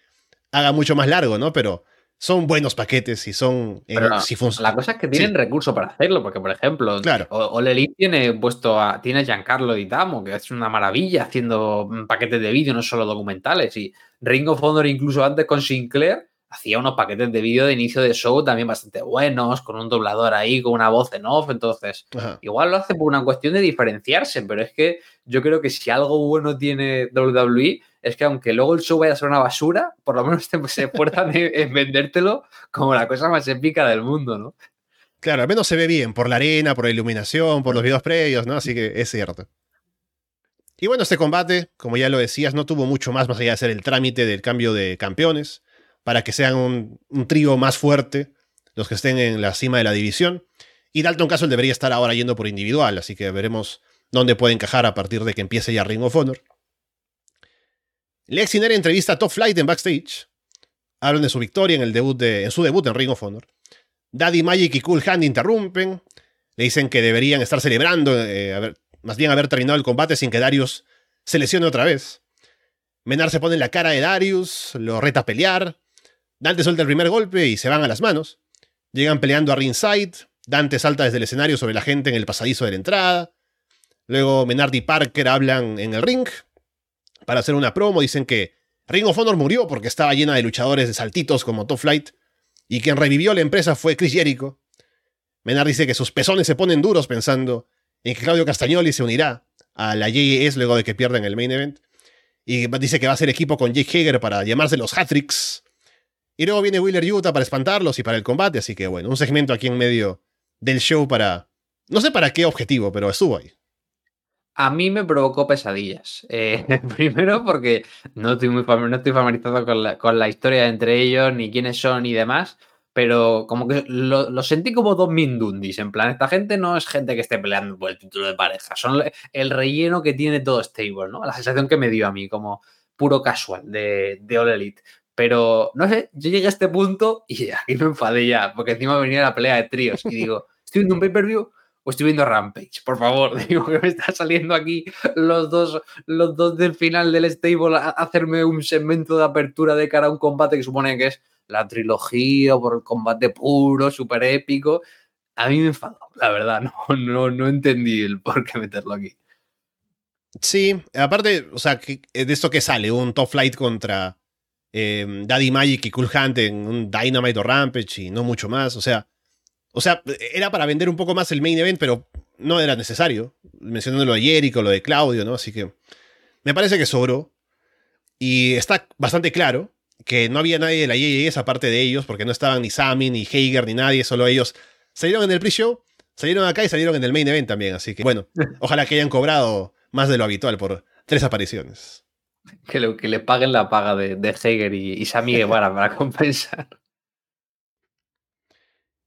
haga mucho más largo, ¿no? Pero son buenos paquetes y son... si la cosa es que tienen recursos para hacerlo, porque por ejemplo, claro. Ole tiene puesto a, tiene a Giancarlo Ditamo, que es una maravilla haciendo paquetes de vídeo, no solo documentales, y Ring of Honor incluso antes con Sinclair hacía unos paquetes de vídeo de inicio de show también bastante buenos, con un doblador ahí, con una voz en off. Entonces, igual lo hace por una cuestión de diferenciarse, pero es que yo creo que si algo bueno tiene WWE es que aunque luego el show vaya a ser una basura, por lo menos se esfuerzan en, vendértelo como la cosa más épica del mundo, ¿no? Claro, al menos se ve bien por la arena, por la iluminación, por los videos previos, ¿no? Así que es cierto. Y bueno, este combate, como ya lo decías, no tuvo mucho más más allá de hacer el trámite del cambio de campeones para que sean un, trío más fuerte los que estén en la cima de la división. Y Dalton Castle debería estar ahora yendo por individual, así que veremos dónde puede encajar a partir de que empiece ya Ring of Honor. Lex entrevista a Top Flight en backstage. Hablan de su victoria en, el debut de, en su debut en Ring of Honor. Daddy Magic y Cool Hand interrumpen. Le dicen que deberían estar celebrando, eh, más bien haber terminado el combate sin que Darius se lesione otra vez. Menar se pone en la cara de Darius, lo reta a pelear. Dante suelta el primer golpe y se van a las manos. Llegan peleando a ringside. Dante salta desde el escenario sobre la gente en el pasadizo de la entrada. Luego Menard y Parker hablan en el ring. Para hacer una promo dicen que Ring of Honor murió porque estaba llena de luchadores de saltitos como Top Flight. Y quien revivió la empresa fue Chris Jericho. Menard dice que sus pezones se ponen duros pensando en que Claudio Castagnoli se unirá a la JES luego de que pierdan el main event. Y dice que va a ser equipo con Jake Hager para llamarse los Hatricks. Y luego viene Wheeler Utah para espantarlos y para el combate, así que bueno, un segmento aquí en medio del show para... No sé para qué objetivo, pero estuvo ahí. A mí me provocó pesadillas. Eh, *laughs* primero porque no estoy muy familiarizado con la, con la historia entre ellos, ni quiénes son y demás. pero como que lo, sentí como dos Mindundis. En plan, esta gente no es gente que esté peleando por el título de pareja, son el relleno que tiene todo stable, ¿no? La sensación que me dio a mí, como puro casual de, de All Elite. Pero no sé, yo llegué a este punto y *laughs* aquí me enfadé ya, porque encima venía la pelea de tríos y digo, *laughs* estoy viendo un pay-per-view o estoy viendo Rampage, por favor, *laughs* digo que me está saliendo aquí los dos, los dos del final del stable a hacerme un segmento de apertura de cara a un combate que supone que es la trilogía por el combate puro, súper épico. A mí me enfadó, la verdad, no, no, no entendí el por qué meterlo aquí. Sí, aparte, o sea, de esto que sale, un top flight contra eh, Daddy Magic y Cool Hunt en un Dynamite o Rampage y no mucho más, o sea, o sea, era para vender un poco más el main event, pero no era necesario. Mencionando lo de Jericho, lo de Claudio, ¿no? Así que me parece que sobró. Y está bastante claro que no había nadie de la JJS aparte de ellos, porque no estaban ni Sammy, ni Hager, ni nadie, solo ellos. Salieron en el pre-show, salieron acá y salieron en el main event también. Así que, bueno, *laughs* ojalá que hayan cobrado más de lo habitual por tres apariciones. Que, que le paguen la paga de, de Hager y, y Sammy Guevara para *laughs* compensar.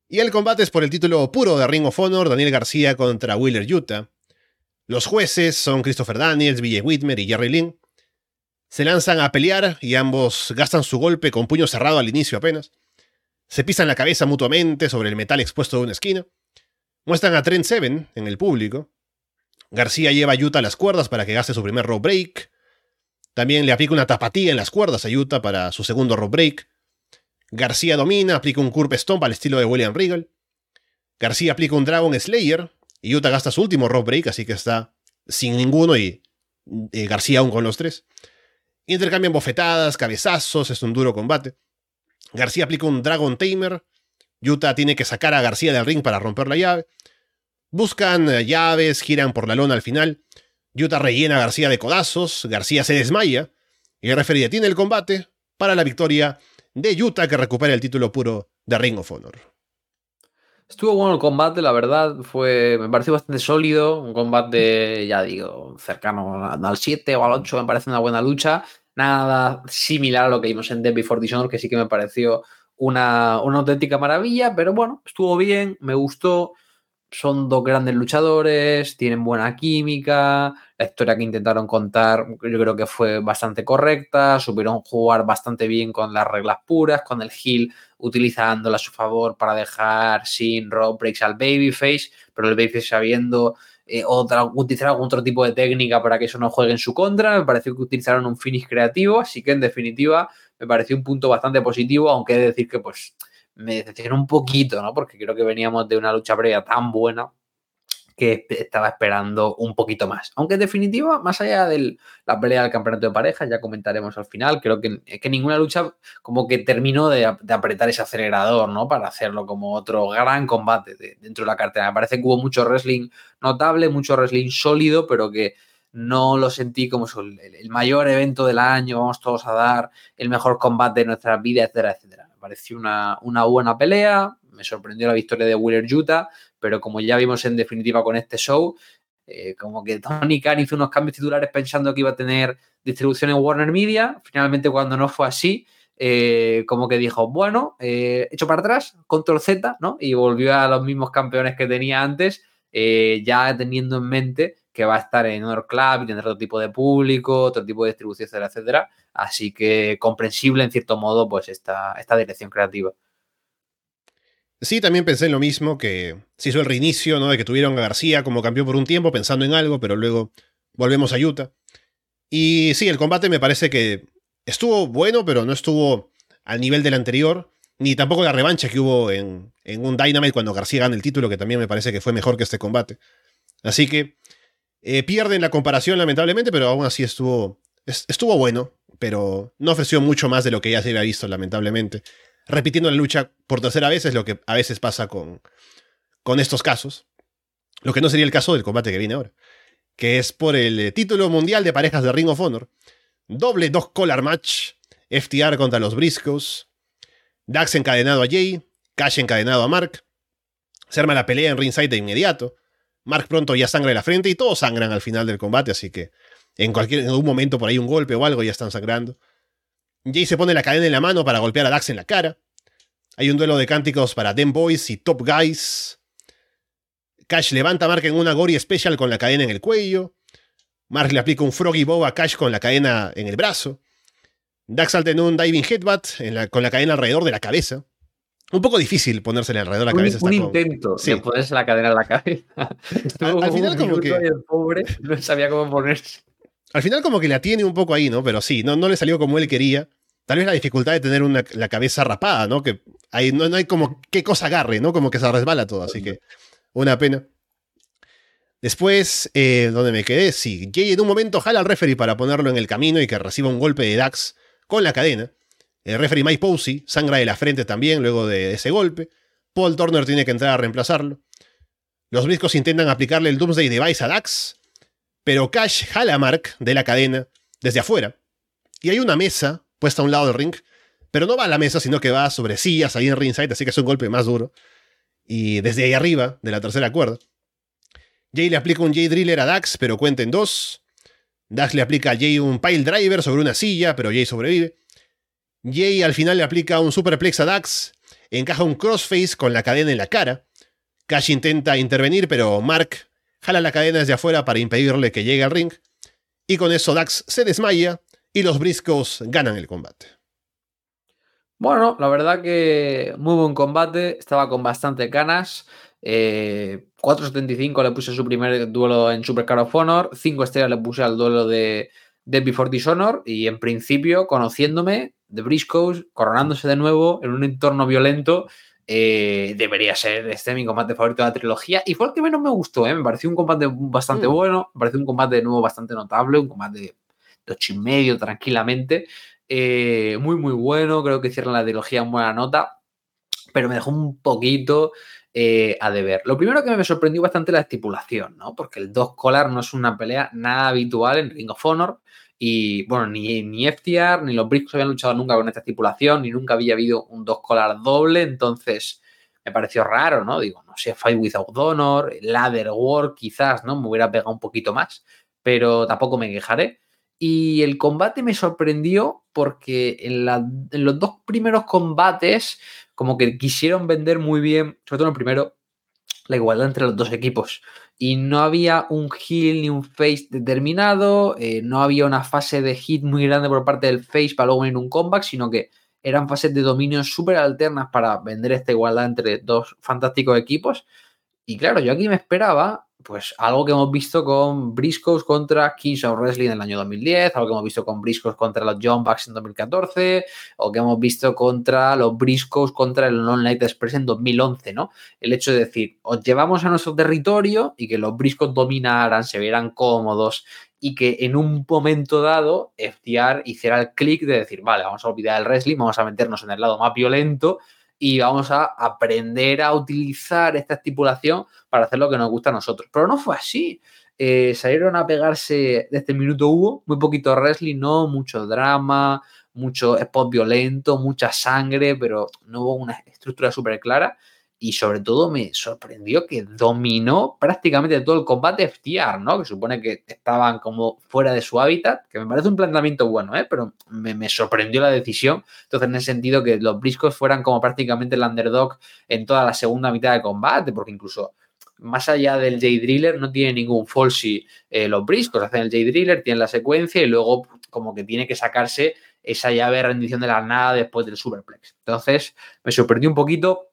Y el combate es por el título puro de Ring of Honor, Daniel García contra Wheeler Utah. Los jueces son Christopher Daniels, Ville Whitmer y Jerry Lynn. Se lanzan a pelear y ambos gastan su golpe con puño cerrado al inicio apenas. Se pisan la cabeza mutuamente sobre el metal expuesto de una esquina. Muestran a Trent Seven en el público. García lleva a Utah a las cuerdas para que gaste su primer rope break. También le aplica una tapatía en las cuerdas a Utah para su segundo rope break. García domina, aplica un curve stomp al estilo de William Regal. García aplica un Dragon Slayer. Y Utah gasta su último rope break, así que está sin ninguno y, García aún con los tres. Intercambian bofetadas, cabezazos, es un duro combate. García aplica un Dragon Tamer. Utah tiene que sacar a García del ring para romper la llave. Buscan eh, llaves, giran por la lona al final. Utah rellena a García de codazos. García se desmaya. Y el referee tiene el combate para la victoria de Utah que recupera el título puro de Ring of Honor. Estuvo bueno el combate, la verdad, fue, me pareció bastante sólido, un combate, ya digo, cercano al 7 o al 8, me parece una buena lucha, nada similar a lo que vimos en Dead Before Dishonor, que sí que me pareció una, una auténtica maravilla, pero bueno, estuvo bien, me gustó, son dos grandes luchadores, tienen buena química, la historia que intentaron contar yo creo que fue bastante correcta, supieron jugar bastante bien con las reglas puras, con el heel utilizándola a su favor para dejar sin rope breaks al babyface, pero el babyface sabiendo eh, otra, utilizar algún otro tipo de técnica para que eso no juegue en su contra, me pareció que utilizaron un finish creativo, así que en definitiva me pareció un punto bastante positivo, aunque he de decir que pues me decepcionó un poquito, ¿no? Porque creo que veníamos de una lucha previa tan buena que estaba esperando un poquito más. Aunque en definitiva, más allá de la pelea del campeonato de parejas, ya comentaremos al final, creo que, que ninguna lucha como que terminó de, apretar ese acelerador, ¿no? Para hacerlo como otro gran combate dentro de la cartera. Me parece que hubo mucho wrestling notable, mucho wrestling sólido, pero que no lo sentí como el, mayor evento del año, vamos todos a dar el mejor combate de nuestra vida, etcétera, etcétera pareció una, buena pelea, me sorprendió la victoria de Wheeler Utah, pero como ya vimos en definitiva con este show, eh, como que Tony Khan hizo unos cambios titulares pensando que iba a tener distribución en Warner Media, finalmente cuando no fue así, eh, como que dijo, bueno, eh, hecho para atrás, control Z, ¿no? Y volvió a los mismos campeones que tenía antes, ya teniendo en mente que va a estar en Honor Club y tendrá otro tipo de público, otro tipo de distribución, etcétera, etcétera. Así que comprensible en cierto modo, pues esta, esta dirección creativa. Sí, también pensé en lo mismo, que se hizo el reinicio, ¿no? De que tuvieron a García como campeón por un tiempo, pensando en algo, pero luego volvemos a Utah. Y sí, el combate me parece que estuvo bueno, pero no estuvo al nivel del anterior, ni tampoco la revancha que hubo en, en un Dynamite cuando García gana el título, que también me parece que fue mejor que este combate. Así que eh, pierden la comparación, lamentablemente, pero aún así estuvo, estuvo bueno, pero no ofreció mucho más de lo que ya se había visto, lamentablemente. Repitiendo la lucha por tercera vez es lo que a veces pasa con, con estos casos. Lo que no sería el caso del combate que viene ahora, que es por el eh, título mundial de parejas de Ring of Honor. Doble dos collar match, FTR contra los Briscoes, Dax encadenado a Jay, Cash encadenado a Mark. Se arma la pelea en ringside de inmediato. Mark pronto ya sangra en la frente y todos sangran al final del combate, así que en cualquier en algún momento por ahí un golpe o algo ya están sangrando. Jay se pone la cadena en la mano para golpear a Dax en la cara. Hay un duelo de cánticos para Dem Boys y Top Guys. Cash levanta a Mark en una Gory Special con la cadena en el cuello. Mark le aplica un Froggy Bow a Cash con la cadena en el brazo. Dax salta en un Diving Headbutt con la cadena alrededor de la cabeza. Un poco difícil ponérsele alrededor de la cabeza. Un intento de ponerse la cadena en la cabeza. *laughs* al, final como que... El pobre no sabía cómo ponerse. Al final como que la tiene un poco ahí, ¿no? Pero sí, no, no le salió como él quería. Tal vez la dificultad de tener la cabeza rapada, ¿no? Que ahí no, hay como qué cosa agarre, ¿no? Como que se resbala todo, así que una pena. Después, eh, ¿dónde me quedé? Sí, Jay en un momento jala al referee para ponerlo en el camino y que reciba un golpe de Dax con la cadena. El referee Mike Posey sangra de la frente también luego de ese golpe. Paul Turner tiene que entrar a reemplazarlo. Los briscos intentan aplicarle el Doomsday Device a Dax, pero Cash jala Mark de la cadena desde afuera. Y hay una mesa puesta a un lado del ring, pero no va a la mesa, sino que va sobre sillas ahí en ringside, así que es un golpe más duro. Y desde ahí arriba, de la tercera cuerda. Jay le aplica un Jay Driller a Dax, pero cuenta en dos. Dax le aplica a Jay un Pile Driver sobre una silla, pero Jay sobrevive. Jay al final le aplica un Superplex a Dax, encaja un crossface con la cadena en la cara. Cash intenta intervenir, pero Mark jala la cadena desde afuera para impedirle que llegue al ring. Y con eso Dax se desmaya y los Briscos ganan el combate. Bueno, la verdad que muy buen combate, estaba con bastante ganas. 4.75 eh, le puse su primer duelo en Super Car of Honor, 5 estrellas le puse al duelo de, de Before Dishonor y en principio, conociéndome, de Briscoes, coronándose de nuevo en un entorno violento, eh, debería ser este mi combate favorito de la trilogía y fue el que menos me gustó, ¿eh? me pareció un combate bastante mm. bueno, me pareció un combate de nuevo bastante notable, un combate de ocho y medio tranquilamente. Eh, muy, muy bueno. Creo que cierran la trilogía en buena nota. Pero me dejó un poquito eh, a deber. Lo primero que me sorprendió bastante la estipulación, ¿no? Porque el dos collar no es una pelea nada habitual en Ring of Honor. Y bueno, ni, ni FTR ni los Briscoes habían luchado nunca con esta estipulación, ni nunca había habido un dos collar doble. Entonces me pareció raro, ¿no? Digo, no sé, Fight Without Honor, Ladder War, quizás, ¿no? Me hubiera pegado un poquito más, pero tampoco me quejaré. Y el combate me sorprendió porque en, los dos primeros combates, como que quisieron vender muy bien, sobre todo en el primero, la igualdad entre los dos equipos. Y no había un heal ni un face determinado, eh, no había una fase de hit muy grande por parte del face para luego venir un comeback, sino que eran fases de dominio súper alternas para vender esta igualdad entre dos fantásticos equipos. Y claro, yo aquí me esperaba pues algo que hemos visto con Briscoes contra of Wrestling en el año 2010, algo que hemos visto con Briscoes contra los John Bucks en 2014, o que hemos visto contra los Briscoes contra el Non Light Express en 2011, ¿no? El hecho de decir, os llevamos a nuestro territorio y que los Briscoes dominaran, se vieran cómodos y que en un momento dado FTR hiciera el clic de decir, vale, vamos a olvidar el wrestling, vamos a meternos en el lado más violento y vamos a aprender a utilizar esta estipulación para hacer lo que nos gusta a nosotros. Pero no fue así. Eh, salieron a pegarse desde el minuto hubo, muy poquito wrestling, no, mucho drama, mucho spot violento, mucha sangre, pero no hubo una estructura súper clara y sobre todo me sorprendió que dominó prácticamente todo el combate FTR, ¿no? Que supone que estaban como fuera de su hábitat, que me parece un planteamiento bueno, ¿eh? Pero me, sorprendió la decisión. Entonces, en el sentido que los briscos fueran como prácticamente el underdog en toda la segunda mitad de combate, porque incluso más allá del J-Driller no tiene ningún falsy eh, los briscos, hacen el J-Driller, tienen la secuencia y luego como que tiene que sacarse esa llave de rendición de la nada después del Superplex. Entonces, me sorprendió un poquito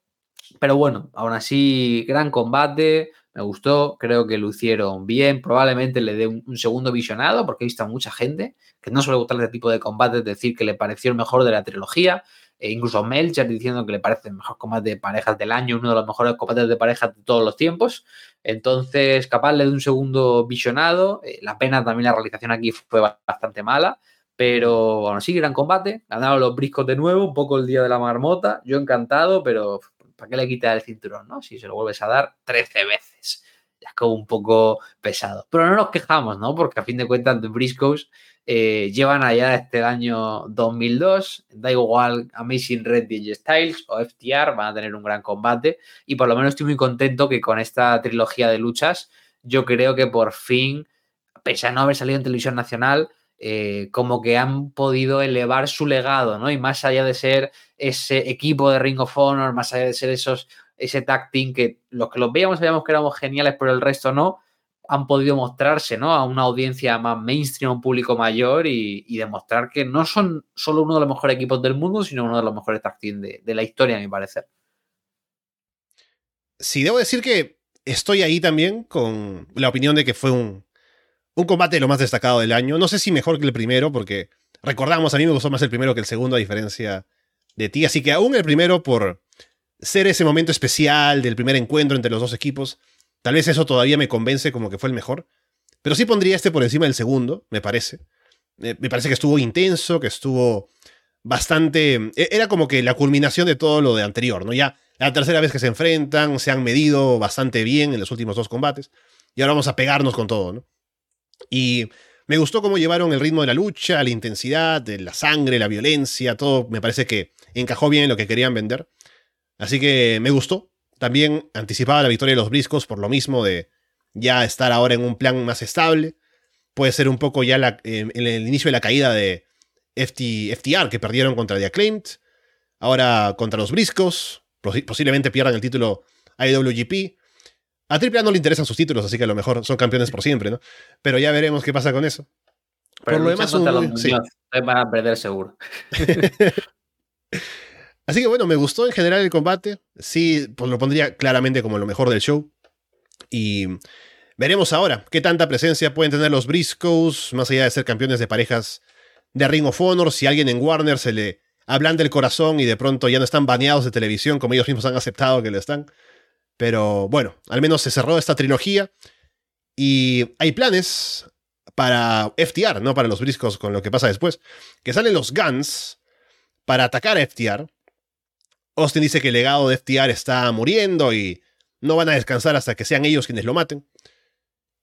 pero bueno, aún así, gran combate, me gustó, creo que lo hicieron bien, probablemente le dé un, segundo visionado, porque he visto a mucha gente que no suele gustar este tipo de combates, decir que le pareció el mejor de la trilogía, e incluso Melcher diciendo que le parece el mejor combate de parejas del año, uno de los mejores combates de parejas de todos los tiempos. Entonces, capaz le de un segundo visionado. Eh, la pena también la realización aquí fue bastante mala. Pero bueno, sí, gran combate. Ganaron los briscos de nuevo, un poco el día de la marmota. Yo encantado, pero ¿para qué le quitas el cinturón, no? Si se lo vuelves a dar 13 veces. Ya es como un poco pesado. Pero no nos quejamos, ¿no? Porque a fin de cuentas, The Briscoes eh, llevan allá este año 2002. Da igual Amazing Red y Styles o FTR, van a tener un gran combate. Y por lo menos estoy muy contento que con esta trilogía de luchas, yo creo que por fin, pese a no haber salido en televisión nacional, eh, como que han podido elevar su legado, ¿no? Y más allá de ser ese equipo de Ring of Honor, más allá de ser esos, ese tag team que los que los veíamos sabíamos que éramos geniales, pero el resto no, han podido mostrarse ¿no? a una audiencia más mainstream, a un público mayor y, demostrar que no son solo uno de los mejores equipos del mundo, sino uno de los mejores tag team de, la historia, a mi parecer. Sí, debo decir que estoy ahí también con la opinión de que fue un, un combate de lo más destacado del año. No sé si mejor que el primero, porque recordamos, a mí me gustó más el primero que el segundo, a diferencia de ti. Así que aún el primero, por ser ese momento especial del primer encuentro entre los dos equipos, tal vez eso todavía me convence como que fue el mejor. Pero sí pondría este por encima del segundo, me parece. me parece que estuvo intenso, que estuvo bastante... E, era como que la culminación de todo lo de anterior, ¿no? Ya la tercera vez que se enfrentan, se han medido bastante bien en los últimos dos combates. Y ahora vamos a pegarnos con todo, ¿no? Y me gustó cómo llevaron el ritmo de la lucha, la intensidad, la sangre, la violencia, todo me parece que encajó bien en lo que querían vender. Así que me gustó. También anticipaba la victoria de los briscos por lo mismo de ya estar ahora en un plan más estable. Puede ser un poco ya en el inicio de la caída de FTR que perdieron contra The Acclaimed. Ahora contra los briscos. Posiblemente pierdan el título IWGP. A AAA no le interesan sus títulos, así que a lo mejor son campeones por siempre, ¿no? Pero ya veremos qué pasa con eso. Pero por lo demás, un, sí. van a perder seguro. *laughs* así que bueno, me gustó en general el combate. Sí, pues lo pondría claramente como lo mejor del show. Y veremos ahora qué tanta presencia pueden tener los Briscoes, más allá de ser campeones de parejas de Ring of Honor. Si alguien en Warner se le hablan del corazón y de pronto ya no están baneados de televisión como ellos mismos han aceptado que lo están. Pero bueno, al menos se cerró esta trilogía y hay planes para FTR, no para los briscos con lo que pasa después, que salen los Guns para atacar a FTR. Austin dice que el legado de FTR está muriendo y no van a descansar hasta que sean ellos quienes lo maten.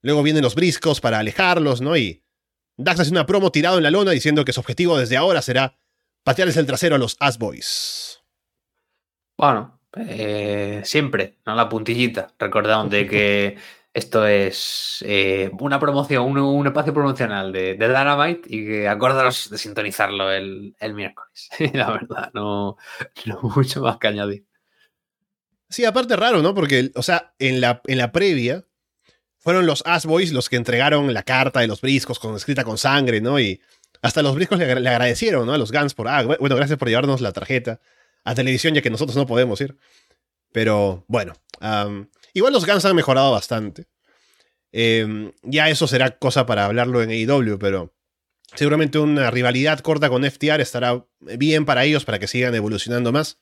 Luego vienen los briscos para alejarlos, ¿no? Y Dax hace una promo tirado en la lona diciendo que su objetivo desde ahora será patearles el trasero a los Ass Boys. Bueno, eh, siempre, ¿no? La puntillita. Recordamos de que esto es eh, una promoción, un, espacio promocional de, de, Dynamite y que acordaros de sintonizarlo el, miércoles. *laughs* La verdad, no, *laughs* mucho más que añadir. Sí, aparte raro, ¿no? Porque, o sea, en la, en la previa fueron los Ass Boys los que entregaron la carta de los briscos con, escrita con sangre, ¿no? Y hasta los briscos le, agradecieron, ¿no? A los Guns por, ah, bueno, gracias por llevarnos la tarjeta a televisión, ya que nosotros no podemos ir. Pero bueno, igual los Guns han mejorado bastante. Em, ya eso será cosa para hablarlo en AEW, pero seguramente una rivalidad corta con FTR estará bien para ellos para que sigan evolucionando más.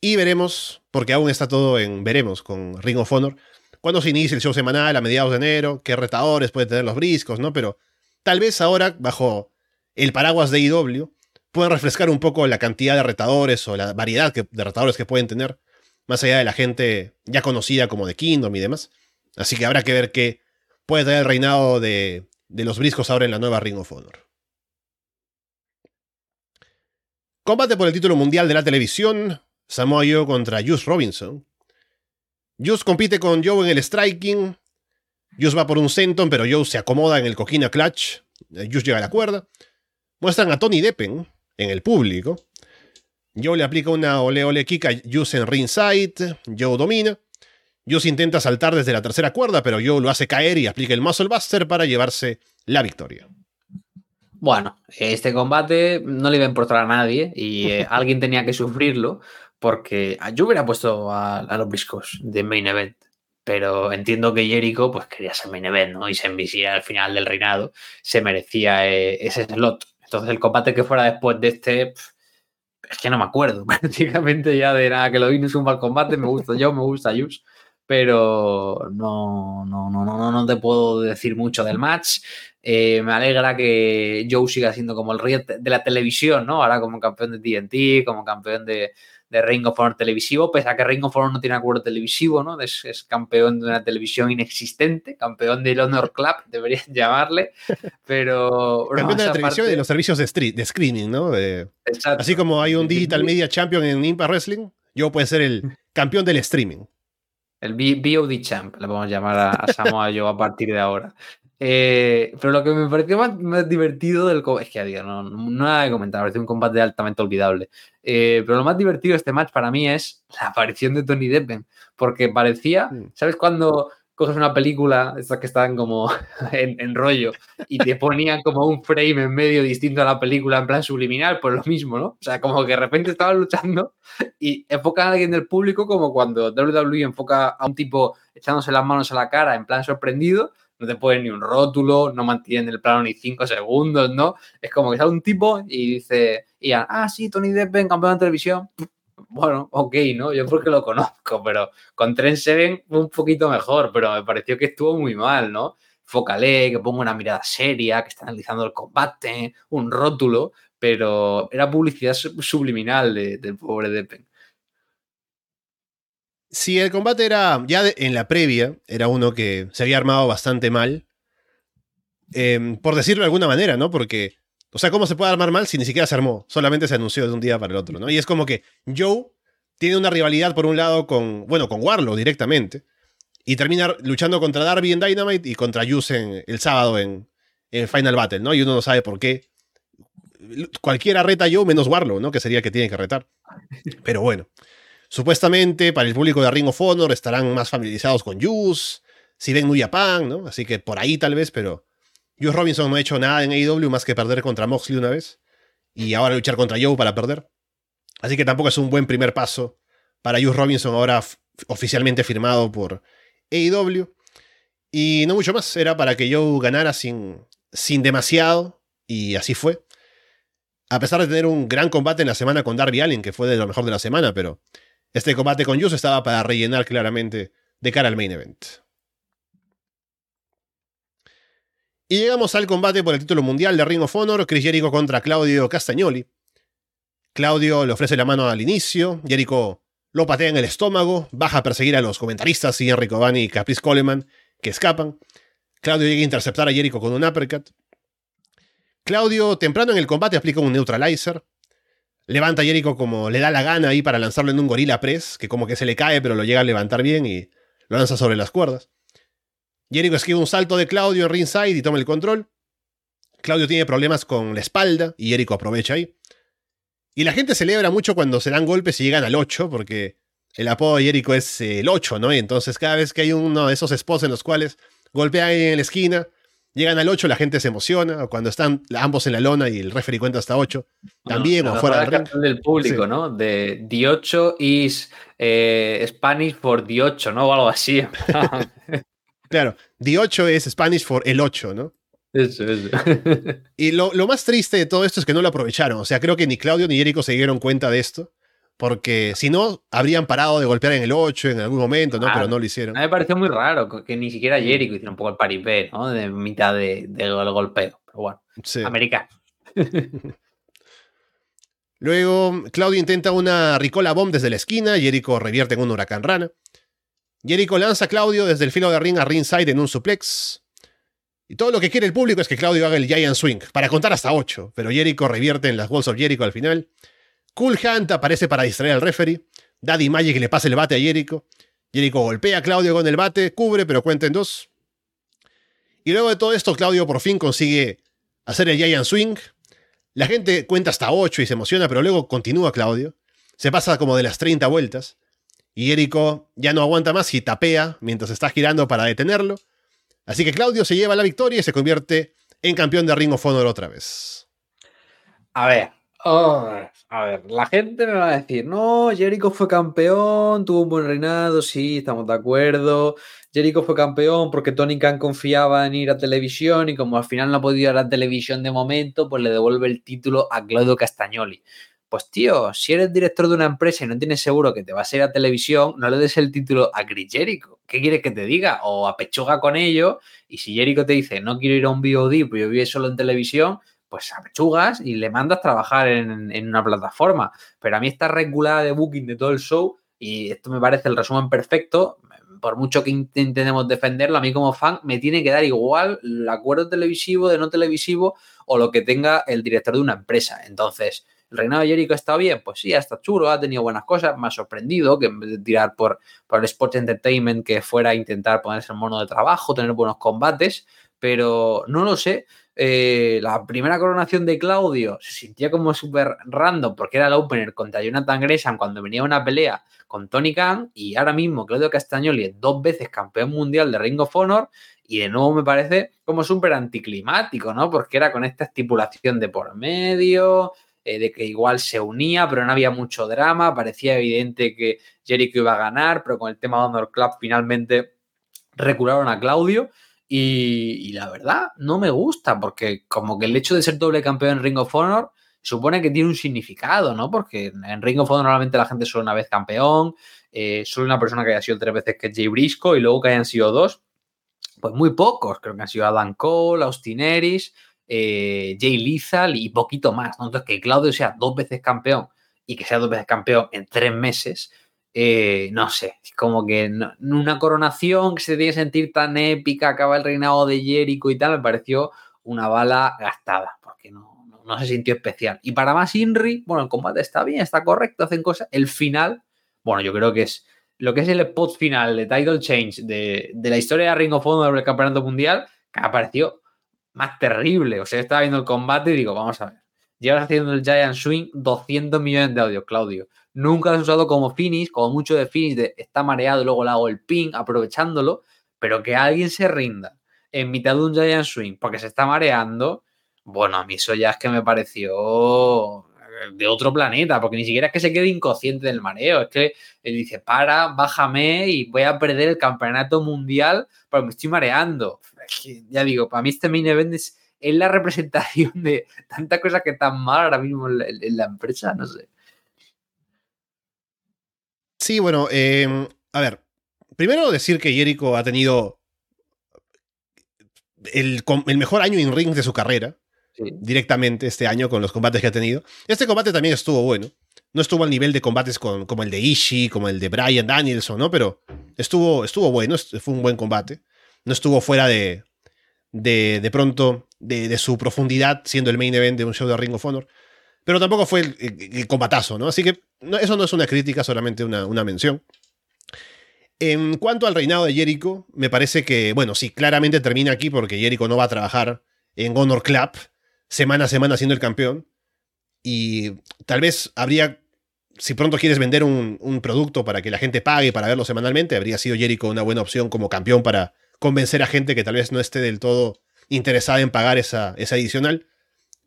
Y veremos, porque aún está todo en veremos con Ring of Honor, cuándo se inicia el show semanal a mediados de enero, qué retadores pueden tener los briscos, ¿no? Pero tal vez ahora, bajo el paraguas de AEW, pueden refrescar un poco la cantidad de retadores o la variedad de retadores que pueden tener, más allá de la gente ya conocida como de Kingdom y demás. Así que habrá que ver qué puede traer el reinado de, los briscos ahora en la nueva Ring of Honor. Combate por el título mundial de la televisión. Samoa Joe contra Juice Robinson. Juice compite con Joe en el striking. Juice va por un senton, pero Joe se acomoda en el coquina clutch. Juice llega a la cuerda. Muestran a Tony Deppen, en el público. Joe le aplica una ole ole kick a Juice en ringside. Joe domina. Juice intenta saltar desde la tercera cuerda, pero Joe lo hace caer y aplica el Muscle Buster para llevarse la victoria. Bueno, este combate no le iba a importar a nadie y eh, *laughs* alguien tenía que sufrirlo porque yo hubiera puesto a, los briscos de main event. Pero entiendo que Jericho pues quería ser main event, ¿no? Y se envisía al final del reinado, se merecía eh, ese slot. Entonces el combate que fuera después de este, es que no me acuerdo *laughs* prácticamente ya de nada, que lo vi no es un mal combate, me gusta yo, me gusta Yus, pero no, no, no, no, no te puedo decir mucho del match. Eh, me alegra que Joe siga siendo como el rey de la televisión, ¿no? Ahora como campeón de TNT, como campeón de, de Ring of Honor televisivo, pese a que Ring of Honor no tiene acuerdo televisivo, ¿no? Es, campeón de una televisión inexistente, campeón del Honor Club, *laughs* deberían llamarle, pero... campeón de la televisión y de los servicios de, street, de screening, ¿no? así como hay un Digital Media Champion en Impact Wrestling, yo puedo ser el campeón del streaming. El BOD Champ, le vamos a llamar a, Samoa yo a partir de ahora. Eh, pero lo que me pareció más, divertido del es que digo, no, no nada que comentar, pareció un combate altamente olvidable. Eh, pero lo más divertido de este match para mí es la aparición de Tony Deppen, porque parecía. ¿sabes cuando coges una película, estas que están como *laughs* en, rollo, y te ponían como un frame en medio distinto a la película en plan subliminal, pues lo mismo, ¿no? O sea, como que de repente estaban luchando y enfocan a alguien del público como cuando WWE enfoca a un tipo echándose las manos a la cara en plan sorprendido, no te ponen ni un rótulo, no mantienen el plano ni cinco segundos, ¿no? Es como que sale un tipo y dice, y ah, sí, Tony Depp, campeón de televisión, bueno, ok, ¿no? Yo porque lo conozco, pero con Trent Seven un poquito mejor, pero me pareció que estuvo muy mal, ¿no? Focalé, que pongo una mirada seria, que está analizando el combate, un rótulo, pero era publicidad subliminal del pobre Deppen. Si el combate era, ya en la previa, era uno que se había armado bastante mal, em, por decirlo de alguna manera, ¿no? Porque o sea, ¿cómo se puede armar mal si ni siquiera se armó? Solamente se anunció de un día para el otro, ¿no? Y es como que Joe tiene una rivalidad por un lado con, bueno, con Warlock directamente, y termina luchando contra Darby en Dynamite y contra Juice el sábado en, en, Final Battle, ¿no? Y uno no sabe por qué. Cualquiera reta a Joe menos Warlock, ¿no? Que sería que tiene que retar. Pero bueno. Supuestamente para el público de Ring of Honor estarán más familiarizados con Juice, si ven New Japan, ¿no? Así que por ahí tal vez, pero Joe Robinson no ha hecho nada en AEW más que perder contra Moxley una vez. Y ahora luchar contra Joe para perder. Así que tampoco es un buen primer paso para Joe Robinson ahora oficialmente firmado por AEW. Y no mucho más, era para que Joe ganara sin, sin demasiado. Y así fue. A pesar de tener un gran combate en la semana con Darby Allin, que fue de lo mejor de la semana, pero este combate con Juice estaba para rellenar claramente de cara al main event. Y llegamos al combate por el título mundial de Ring of Honor, Chris Jericho contra Claudio Castagnoli. Claudio le ofrece la mano al inicio, Jericho lo patea en el estómago, baja a perseguir a los comentaristas y Enrico Bani y Caprice Coleman, que escapan. Claudio llega a interceptar a Jericho con un uppercut. Claudio, temprano en el combate, aplica un neutralizer. Levanta a Jericho como le da la gana ahí para lanzarlo en un gorila press, que como que se le cae, pero lo llega a levantar bien y lo lanza sobre las cuerdas. Jericho esquiva un salto de Claudio en ringside y toma el control. Claudio tiene problemas con la espalda y Jericho aprovecha ahí. Y la gente celebra mucho cuando se dan golpes y llegan al 8, porque el apodo de Jericho es el 8, ¿no? Y entonces cada vez que hay uno de esos spots en los cuales golpean en la esquina, llegan al 8, la gente se emociona. O cuando están ambos en la lona y el referee cuenta hasta 8, también, o fuera del del público, ¿no? De The 8 is eh, Spanish for The 8, ¿no? O algo así. *laughs* Claro, The 8 es Spanish for el 8, ¿no? Eso, eso. y lo, más triste de todo esto es que no lo aprovecharon. O sea, creo que ni Claudio ni Jericho se dieron cuenta de esto. Porque si no, habrían parado de golpear en el 8 en algún momento, ¿no? Pero no lo hicieron. A mí me pareció muy raro que ni siquiera Jericho hiciera un poco el paripé, ¿no? De mitad de, golpeo. Pero bueno, sí. americano. *laughs* Luego, Claudio intenta una Ricola Bomb desde la esquina, Jericho revierte en un huracán rana. Jericho lanza a Claudio desde el filo de ring a ringside en un suplex. Y todo lo que quiere el público es que Claudio haga el Giant Swing, para contar hasta 8, pero Jericho revierte en las Walls of Jericho al final. Cool Hunt aparece para distraer al referee. Daddy Magic le pasa el bate a Jericho. Jericho golpea a Claudio con el bate, cubre, pero cuenta en dos. Y luego de todo esto, Claudio por fin consigue hacer el Giant Swing. La gente cuenta hasta 8 y se emociona, pero luego continúa Claudio. Se pasa como de las 30 vueltas y Jericho ya no aguanta más y tapea mientras está girando para detenerlo. Así que Claudio se lleva la victoria y se convierte en campeón de Ring of Honor otra vez. A ver, a ver, la gente me va a decir, no, Jericho fue campeón, tuvo un buen reinado, sí, estamos de acuerdo. Jericho fue campeón porque Tony Khan confiaba en ir a televisión y como al final no ha podido ir a televisión de momento, pues le devuelve el título a Claudio Castagnoli. Pues tío, si eres director de una empresa y no tienes seguro que te vas a ir a televisión, no le des el título a Chris Jericho. ¿Qué quieres que te diga? O a pechuga con ello. Y si Jericho te dice, no quiero ir a un VOD, pues yo vivo solo en televisión, pues apechugas y le mandas trabajar en, en, una plataforma. Pero a mí esta regulada de booking de todo el show, y esto me parece el resumen perfecto, por mucho que intentemos defenderlo, a mí como fan me tiene que dar igual el acuerdo televisivo, de no televisivo o lo que tenga el director de una empresa. Entonces, ¿El reinado de Jericho está bien? Pues sí, está chulo, ha tenido buenas cosas, me ha sorprendido que en vez de tirar por, por el Sports Entertainment, que fuera a intentar ponerse en mono de trabajo, tener buenos combates, pero no lo sé. Eh, la primera coronación de Claudio se sentía como súper random porque era el opener contra Jonathan Gresham cuando venía una pelea con Tony Khan y ahora mismo Claudio Castagnoli es dos veces campeón mundial de Ring of Honor y de nuevo me parece como súper anticlimático, ¿no? Porque era con esta estipulación de por medio, eh, de que igual se unía, pero no había mucho drama, parecía evidente que Jericho iba a ganar, pero con el tema de Honor Club finalmente recularon a Claudio. Y, la verdad, no me gusta, porque como que el hecho de ser doble campeón en Ring of Honor supone que tiene un significado, ¿no? Porque en Ring of Honor normalmente la gente solo una vez campeón, eh, solo una persona que haya sido tres veces que es Jay Brisco y luego que hayan sido dos, pues muy pocos. Creo que han sido Adam Cole, Austin Eris, eh, Jay Lethal y poquito más. Entonces, que Claudio sea dos veces campeón y que sea dos veces campeón en tres meses, eh, no sé, como que una coronación que se tiene que sentir tan épica, acaba el reinado de Jericho y tal, me pareció una bala gastada, porque no, no, se sintió especial. Y para más Inri, bueno, el combate está bien, está correcto, hacen cosas. El final, bueno, yo creo que es lo que es el spot final de Title Change de, la historia de Ring of Honor del Campeonato Mundial, que me pareció más terrible. O sea, estaba viendo el combate y digo, vamos a ver. Llevas haciendo el Giant Swing 200 millones de audio, Claudio. Nunca has usado como finish, como mucho de finish de está mareado y luego le hago el ping aprovechándolo, pero que alguien se rinda en mitad de un Giant Swing porque se está mareando, bueno, a mí eso ya es que me pareció de otro planeta, porque ni siquiera es que se quede inconsciente del mareo, es que él dice, para, bájame y voy a perder el campeonato mundial porque me estoy mareando. ya digo, para mí este main event es, la representación de tantas cosas que están mal ahora mismo en la empresa, no sé. Sí, bueno, em, a ver. Primero decir que Jericho ha tenido el, mejor año en ring de su carrera. Directamente este año con los combates que ha tenido. Este combate también estuvo bueno. No estuvo al nivel de combates con, como el de Ishii, como el de Brian Danielson, ¿no? Pero estuvo, estuvo bueno, fue un buen combate. No estuvo fuera de, de, de pronto, de, su profundidad, siendo el main event de un show de Ring of Honor. Pero tampoco fue el, combatazo, ¿no? Así que eso no es una crítica, solamente una, una mención. En cuanto al reinado de Jericho, me parece que, bueno, sí, claramente termina aquí porque Jericho no va a trabajar en Honor Club semana a semana siendo el campeón. Y tal vez habría, si pronto quieres vender un, un, producto para que la gente pague para verlo semanalmente, habría sido Jericho una buena opción como campeón para convencer a gente que tal vez no esté del todo interesada en pagar esa, esa adicional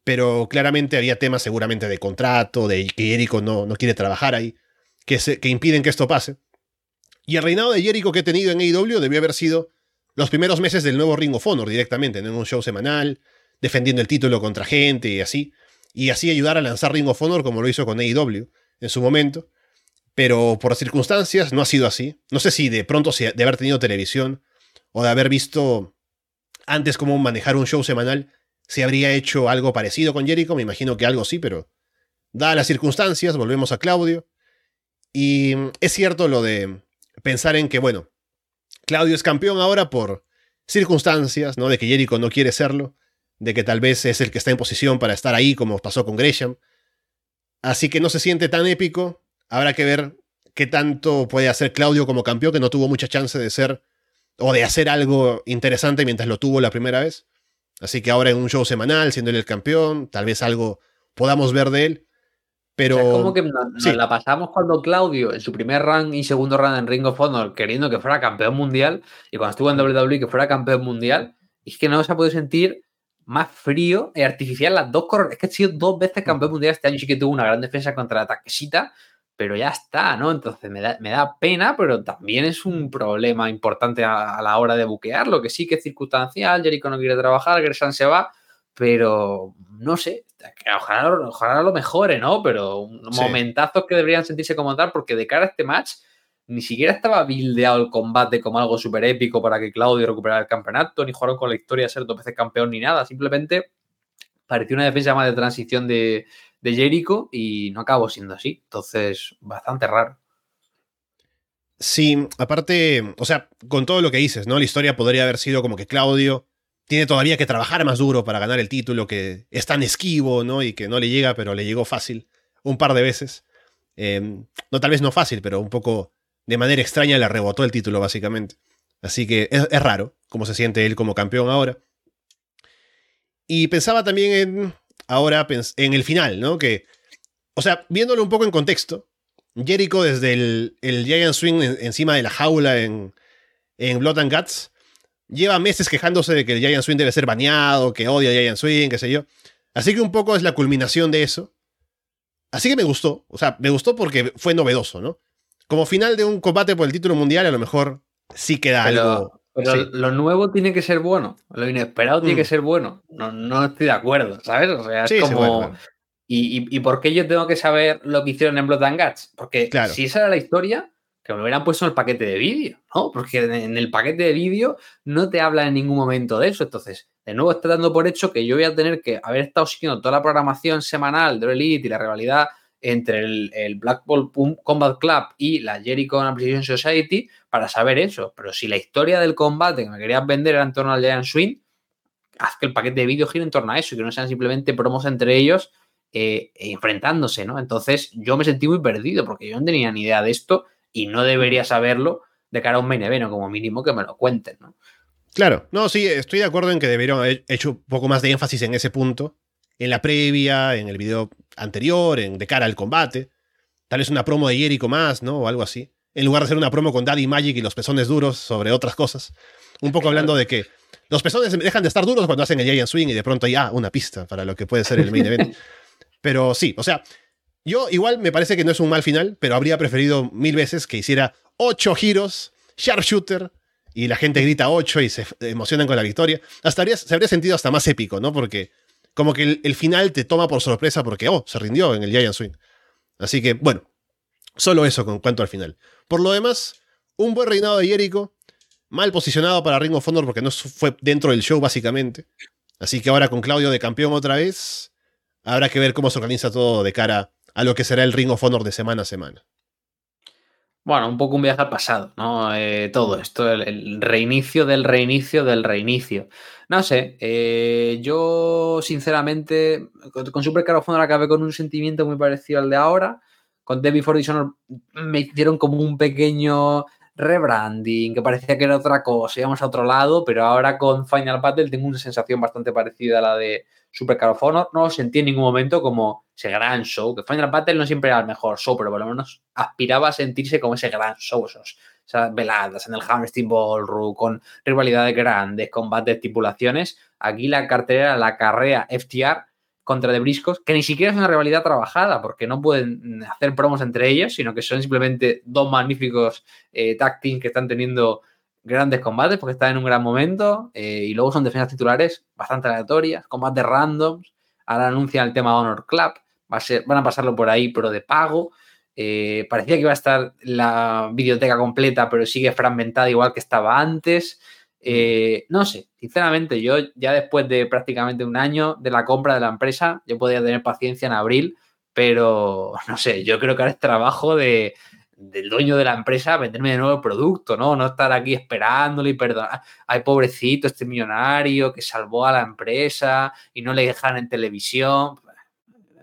pero claramente había temas seguramente de contrato, de que Jericho no, no quiere trabajar ahí, que, se, que impiden que esto pase. Y el reinado de Jericho que he tenido en AEW debió haber sido los primeros meses del nuevo Ring of Honor directamente, en un show semanal, defendiendo el título contra gente y así, y así ayudar a lanzar Ring of Honor como lo hizo con AEW en su momento. Pero por circunstancias no ha sido así. No sé si de pronto de haber tenido televisión o de haber visto antes cómo manejar un show semanal, si habría hecho algo parecido con Jericho, me imagino que algo sí, pero dadas las circunstancias, volvemos a Claudio. Y es cierto lo de pensar en que, bueno, Claudio es campeón ahora por circunstancias, ¿no? De que Jericho no quiere serlo, de que tal vez es el que está en posición para estar ahí, como pasó con Gresham. Así que no se siente tan épico. Habrá que ver qué tanto puede hacer Claudio como campeón, que no tuvo mucha chance de ser o de hacer algo interesante mientras lo tuvo la primera vez. Así que ahora en un show semanal, siendo él el campeón, tal vez algo podamos ver de él. Pero. como que nos, la pasamos cuando Claudio, en su primer run y segundo run en Ring of Honor, queriendo que fuera campeón mundial, y cuando estuvo en WWE que fuera campeón mundial, es que no se ha podido sentir más frío y artificial las dos Es que ha sido dos veces campeón mundial este año, sí que tuvo una gran defensa contra la Takeshita, pero ya está, ¿no? Entonces me da, me da pena, pero también es un problema importante a, la hora de buquearlo, que sí que es circunstancial, Jericho no quiere trabajar, Gersan se va, pero no sé, ojalá, ojalá lo mejore, ¿no? Pero momentazos que deberían sentirse como tal, porque de cara a este match ni siquiera estaba bildeado el combate como algo súper épico para que Claudio recuperara el campeonato, ni jugaron con la historia de ser dos veces campeón ni nada, simplemente pareció una defensa más de transición de, de Jericho y no acabó siendo así. Entonces, bastante raro. Sí, aparte, o sea, con todo lo que dices, ¿no? La historia podría haber sido como que Claudio tiene todavía que trabajar más duro para ganar el título, que es tan esquivo, ¿no? Y que no le llega, pero le llegó fácil un par de veces. Eh, no tal vez no fácil, pero un poco de manera extraña le rebotó el título, básicamente. Así que es, es raro cómo se siente él como campeón ahora. Y pensaba también en, ahora, en el final, ¿no? Que, o sea, viéndolo un poco en contexto, Jericho desde el, el Giant Swing encima de la jaula en, en Blood and Guts, lleva meses quejándose de que el Giant Swing debe ser baneado, que odia el Giant Swing, qué sé yo. Así que un poco es la culminación de eso. Así que me gustó, o sea, me gustó porque fue novedoso, ¿no? Como final de un combate por el título mundial, a lo mejor sí queda algo. Pero lo nuevo tiene que ser bueno, lo inesperado tiene que mm. ser bueno. No, no estoy de acuerdo, ¿sabes? O sea, es como. ¿Y, y, por qué yo tengo que saber lo que hicieron en Blood and Guts? Porque si esa era la historia, que me hubieran puesto en el paquete de vídeo, ¿no? Porque en el paquete de vídeo no te habla en ningún momento de eso. Entonces, de nuevo está dando por hecho que yo voy a tener que haber estado siguiendo toda la programación semanal de Elite y la rivalidad entre el, el Black Ball Combat Club y la Jericho Appreciation Society para saber eso. Pero si la historia del combate que me querías vender era en torno al Giant Swing, haz que el paquete de vídeo gire en torno a eso y que no sean simplemente promos entre ellos eh, enfrentándose, ¿no? Entonces yo me sentí muy perdido porque yo no tenía ni idea de esto y no debería saberlo de cara a un main como mínimo que me lo cuenten, ¿no? Claro, no, sí, estoy de acuerdo en que deberían haber hecho un poco más de énfasis en ese punto, en la previa, en el video anterior, en de cara al combate. Tal vez una promo de Jericho más, ¿no? O algo así. En lugar de hacer una promo con Daddy Magic y los pezones duros sobre otras cosas. Un poco hablando de que los pezones dejan de estar duros cuando hacen el Giant Swing y de pronto hay ah, una pista para lo que puede ser el main event. *laughs* Pero sí, o sea, yo igual me parece que no es un mal final, pero habría preferido mil veces que hiciera ocho giros, sharpshooter, y la gente grita ocho y se emocionan con la victoria. Hasta habría, se habría sentido hasta más épico, ¿no? Porque como que el, final te toma por sorpresa porque, oh, se rindió en el Giant Swing. Así que, bueno, solo eso con cuanto al final. Por lo demás, un buen reinado de Jericho, mal posicionado para Ring of Honor porque no fue dentro del show básicamente. Así que ahora con Claudio de campeón otra vez, habrá que ver cómo se organiza todo de cara a lo que será el Ring of Honor de semana a semana. Bueno, un poco un viaje al pasado, ¿no? Eh, todo esto, el, reinicio del reinicio del reinicio. No sé, eh, yo sinceramente con, Super Caro Honor acabé con un sentimiento muy parecido al de ahora. Con Debbie for Dishonor me hicieron como un pequeño rebranding, que parecía que era otra cosa, íbamos a otro lado, pero ahora con Final Battle tengo una sensación bastante parecida a la de Of Honor. No lo sentí en ningún momento como ese gran show, que Final Battle no siempre era el mejor show, pero por lo menos aspiraba a sentirse como ese gran show, esos, esas veladas en el Hammerstein Ballroom, con rivalidades grandes, combates, estipulaciones. Aquí la cartera, la carrera FTR contra de Briscos, que ni siquiera es una rivalidad trabajada, porque no pueden hacer promos entre ellos, sino que son simplemente dos magníficos eh, tag teams que están teniendo grandes combates, porque están en un gran momento, eh, y luego son defensas titulares bastante aleatorias, combates randoms, ahora anuncian el tema Honor Club, va a ser, van a pasarlo por ahí, pero de pago. Eh, parecía que iba a estar la biblioteca completa, pero sigue fragmentada igual que estaba antes. Eh, no sé, sinceramente, yo ya después de prácticamente un año de la compra de la empresa, yo podría tener paciencia en abril, pero *laughs* no sé, yo creo que ahora es trabajo de, del dueño de la empresa venderme de nuevo el producto, ¿no? No estar aquí esperándole y perdonar. Ay, pobrecito, este millonario que salvó a la empresa y no le dejan en televisión.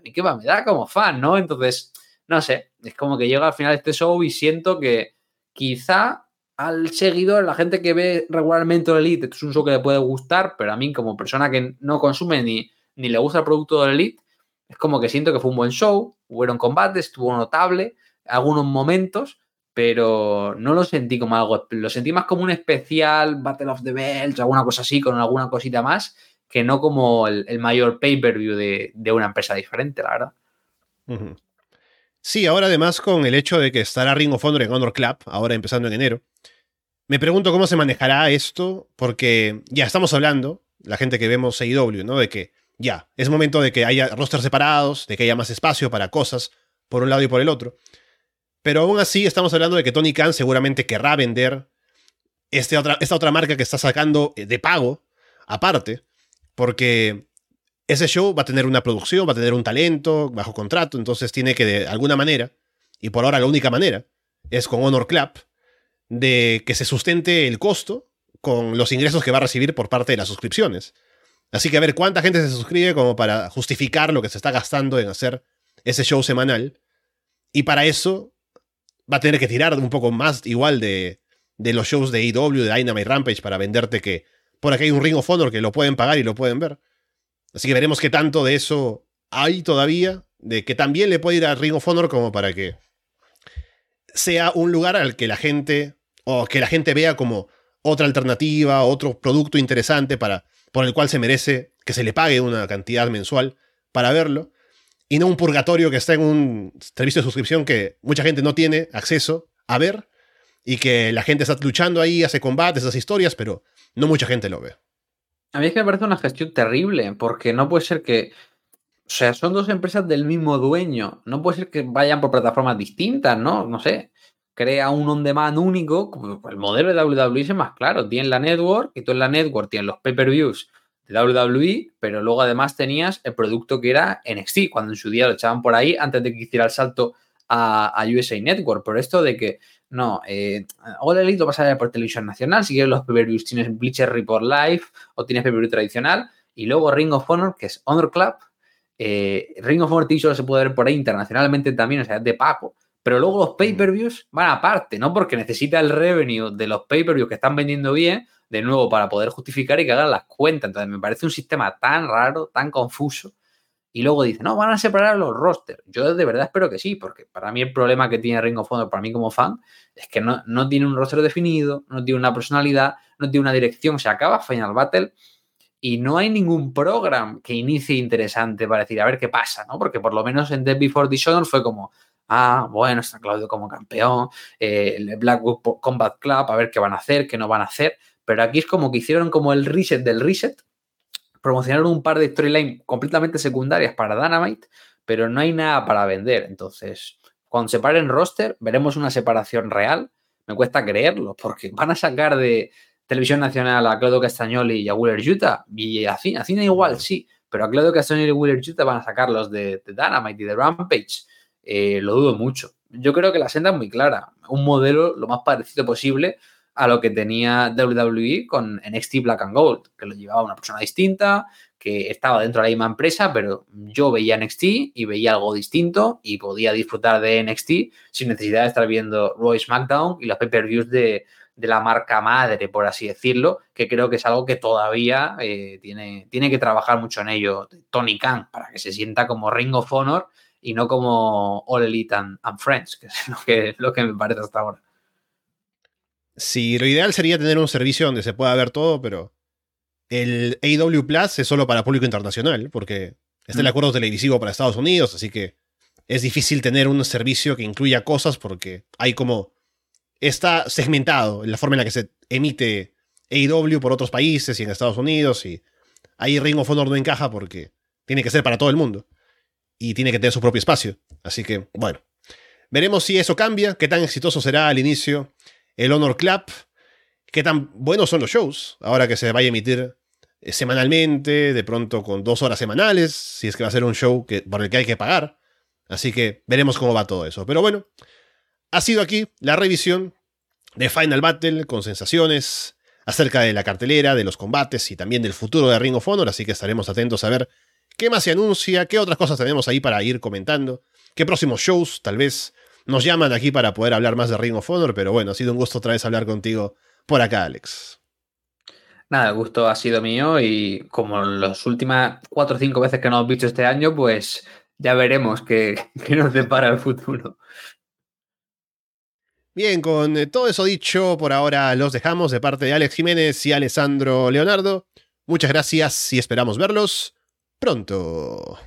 ¿Y qué va? Me da como fan, ¿no? Entonces, no sé, es como que llega al final este show y siento que quizá al seguidor, la gente que ve regularmente el Elite, es un show que le puede gustar, pero a mí como persona que no consume ni, ni le gusta el producto del Elite, es como que siento que fue un buen show, hubieron combates, estuvo notable, algunos momentos, pero no lo sentí como algo, lo sentí más como un especial Battle of the Bells, alguna cosa así, con alguna cosita más, que no como el, mayor pay-per-view de, una empresa diferente, la verdad. Sí, ahora además con el hecho de que estará Ring of Honor en Honor Club, ahora empezando en enero, me pregunto cómo se manejará esto, porque ya estamos hablando, la gente que vemos AEW, ¿no? De que ya, es momento de que haya rosters separados, de que haya más espacio para cosas por un lado y por el otro. Pero aún así estamos hablando de que Tony Khan seguramente querrá vender este otra, esta otra marca que está sacando de pago, aparte, porque ese show va a tener una producción, va a tener un talento bajo contrato, entonces tiene que de alguna manera, y por ahora la única manera, es con Honor Club, de que se sustente el costo con los ingresos que va a recibir por parte de las suscripciones. Así que a ver cuánta gente se suscribe como para justificar lo que se está gastando en hacer ese show semanal. Y para eso va a tener que tirar un poco más igual de, de los shows de AEW, de Dynamite Rampage, para venderte que por aquí hay un Ring of Honor que lo pueden pagar y lo pueden ver. Así que veremos qué tanto de eso hay todavía, de que también le puede ir a Ring of Honor como para que sea un lugar al que la gente, o que la gente vea como otra alternativa, otro producto interesante para, por el cual se merece que se le pague una cantidad mensual para verlo, y no un purgatorio que está en un servicio de suscripción que mucha gente no tiene acceso a ver, y que la gente está luchando ahí, hace combates, esas historias, pero no mucha gente lo ve. A mí es que me parece una gestión terrible, porque no puede ser que. O sea, son dos empresas del mismo dueño. No puede ser que vayan por plataformas distintas, ¿no? No sé. Crea un on-demand único. El modelo de WWE es más claro. Tienes la network y tú en la network tienes los pay-per-views WWE, pero luego además tenías el producto que era NXT, cuando en su día lo echaban por ahí antes de que hiciera el salto a, a USA Network. Pero esto de que no, eh, All Elite lo vas a ver por televisión nacional. Si quieres los pay tienes Bleacher Report Live o tienes pay tradicional. Y luego Ring of Honor, que es Honor Club. Eh, Ring of Honor solo se puede ver por ahí internacionalmente también, o sea, es de pago. Pero luego los pay-per-views van aparte, ¿no? Porque necesita el revenue de los pay-per-views que están vendiendo bien, de nuevo, para poder justificar y que hagan las cuentas. Entonces, me parece un sistema tan raro, tan confuso, y luego dice, no, van a separar los rosters. Yo de verdad espero que sí, porque para mí el problema que tiene Ring of Honor, para mí como fan, es que no, no tiene un roster definido, no tiene una personalidad, no tiene una dirección. Se acaba Final Battle y no hay ningún programa que inicie interesante para decir, a ver qué pasa, ¿no? Porque por lo menos en Dead Before Dishonor fue como, ah, bueno, está Claudio como campeón, eh, el Blackwood Combat Club, a ver qué van a hacer, qué no van a hacer. Pero aquí es como que hicieron como el reset del reset promocionaron un par de storylines completamente secundarias para Dynamite, pero no hay nada para vender. Entonces, cuando se paren roster, veremos una separación real. Me cuesta creerlo, porque van a sacar de Televisión Nacional a Claudio Castagnoli y a Wheeler Utah, y a Cine, igual, sí, pero a Claudio Castagnoli y Wheeler Utah van a sacarlos de, de Dynamite y de Rampage. Eh, lo dudo mucho. Yo creo que la senda es muy clara. Un modelo lo más parecido posible a lo que tenía WWE con NXT Black and Gold, que lo llevaba una persona distinta, que estaba dentro de la misma empresa, pero yo veía NXT y veía algo distinto y podía disfrutar de NXT sin necesidad de estar viendo Roy SmackDown y los pay-per-views de, la marca madre, por así decirlo, que creo que es algo que todavía eh, tiene, tiene que trabajar mucho en ello Tony Khan para que se sienta como Ring of Honor y no como All Elite and, Friends, que es lo que, lo que me parece hasta ahora. Sí, lo ideal sería tener un servicio donde se pueda ver todo, pero el AW Plus es solo para público internacional, porque está el mm. acuerdo televisivo para Estados Unidos, así que es difícil tener un servicio que incluya cosas porque hay como... Está segmentado en la forma en la que se emite AW por otros países y en Estados Unidos, y ahí Ring of Honor no encaja porque tiene que ser para todo el mundo y tiene que tener su propio espacio. Así que, bueno, veremos si eso cambia, qué tan exitoso será al inicio el Honor Club, qué tan buenos son los shows, ahora que se vaya a emitir eh, semanalmente, de pronto con dos horas semanales, si es que va a ser un show que, por el que hay que pagar. Así que veremos cómo va todo eso. Pero bueno, ha sido aquí la revisión de Final Battle con sensaciones acerca de la cartelera, de los combates y también del futuro de Ring of Honor, así que estaremos atentos a ver qué más se anuncia, qué otras cosas tenemos ahí para ir comentando, qué próximos shows tal vez nos llaman aquí para poder hablar más de Ring of Honor, pero bueno, ha sido un gusto otra vez hablar contigo por acá, Alex. Nada, el gusto ha sido mío y como las últimas cuatro o cinco veces que nos hemos visto este año, pues ya veremos qué, *laughs* qué nos depara el futuro. Bien, con eh, todo eso dicho, por ahora los dejamos de parte de Alex Jiménez y Alessandro Leonardo. Muchas gracias y esperamos verlos pronto.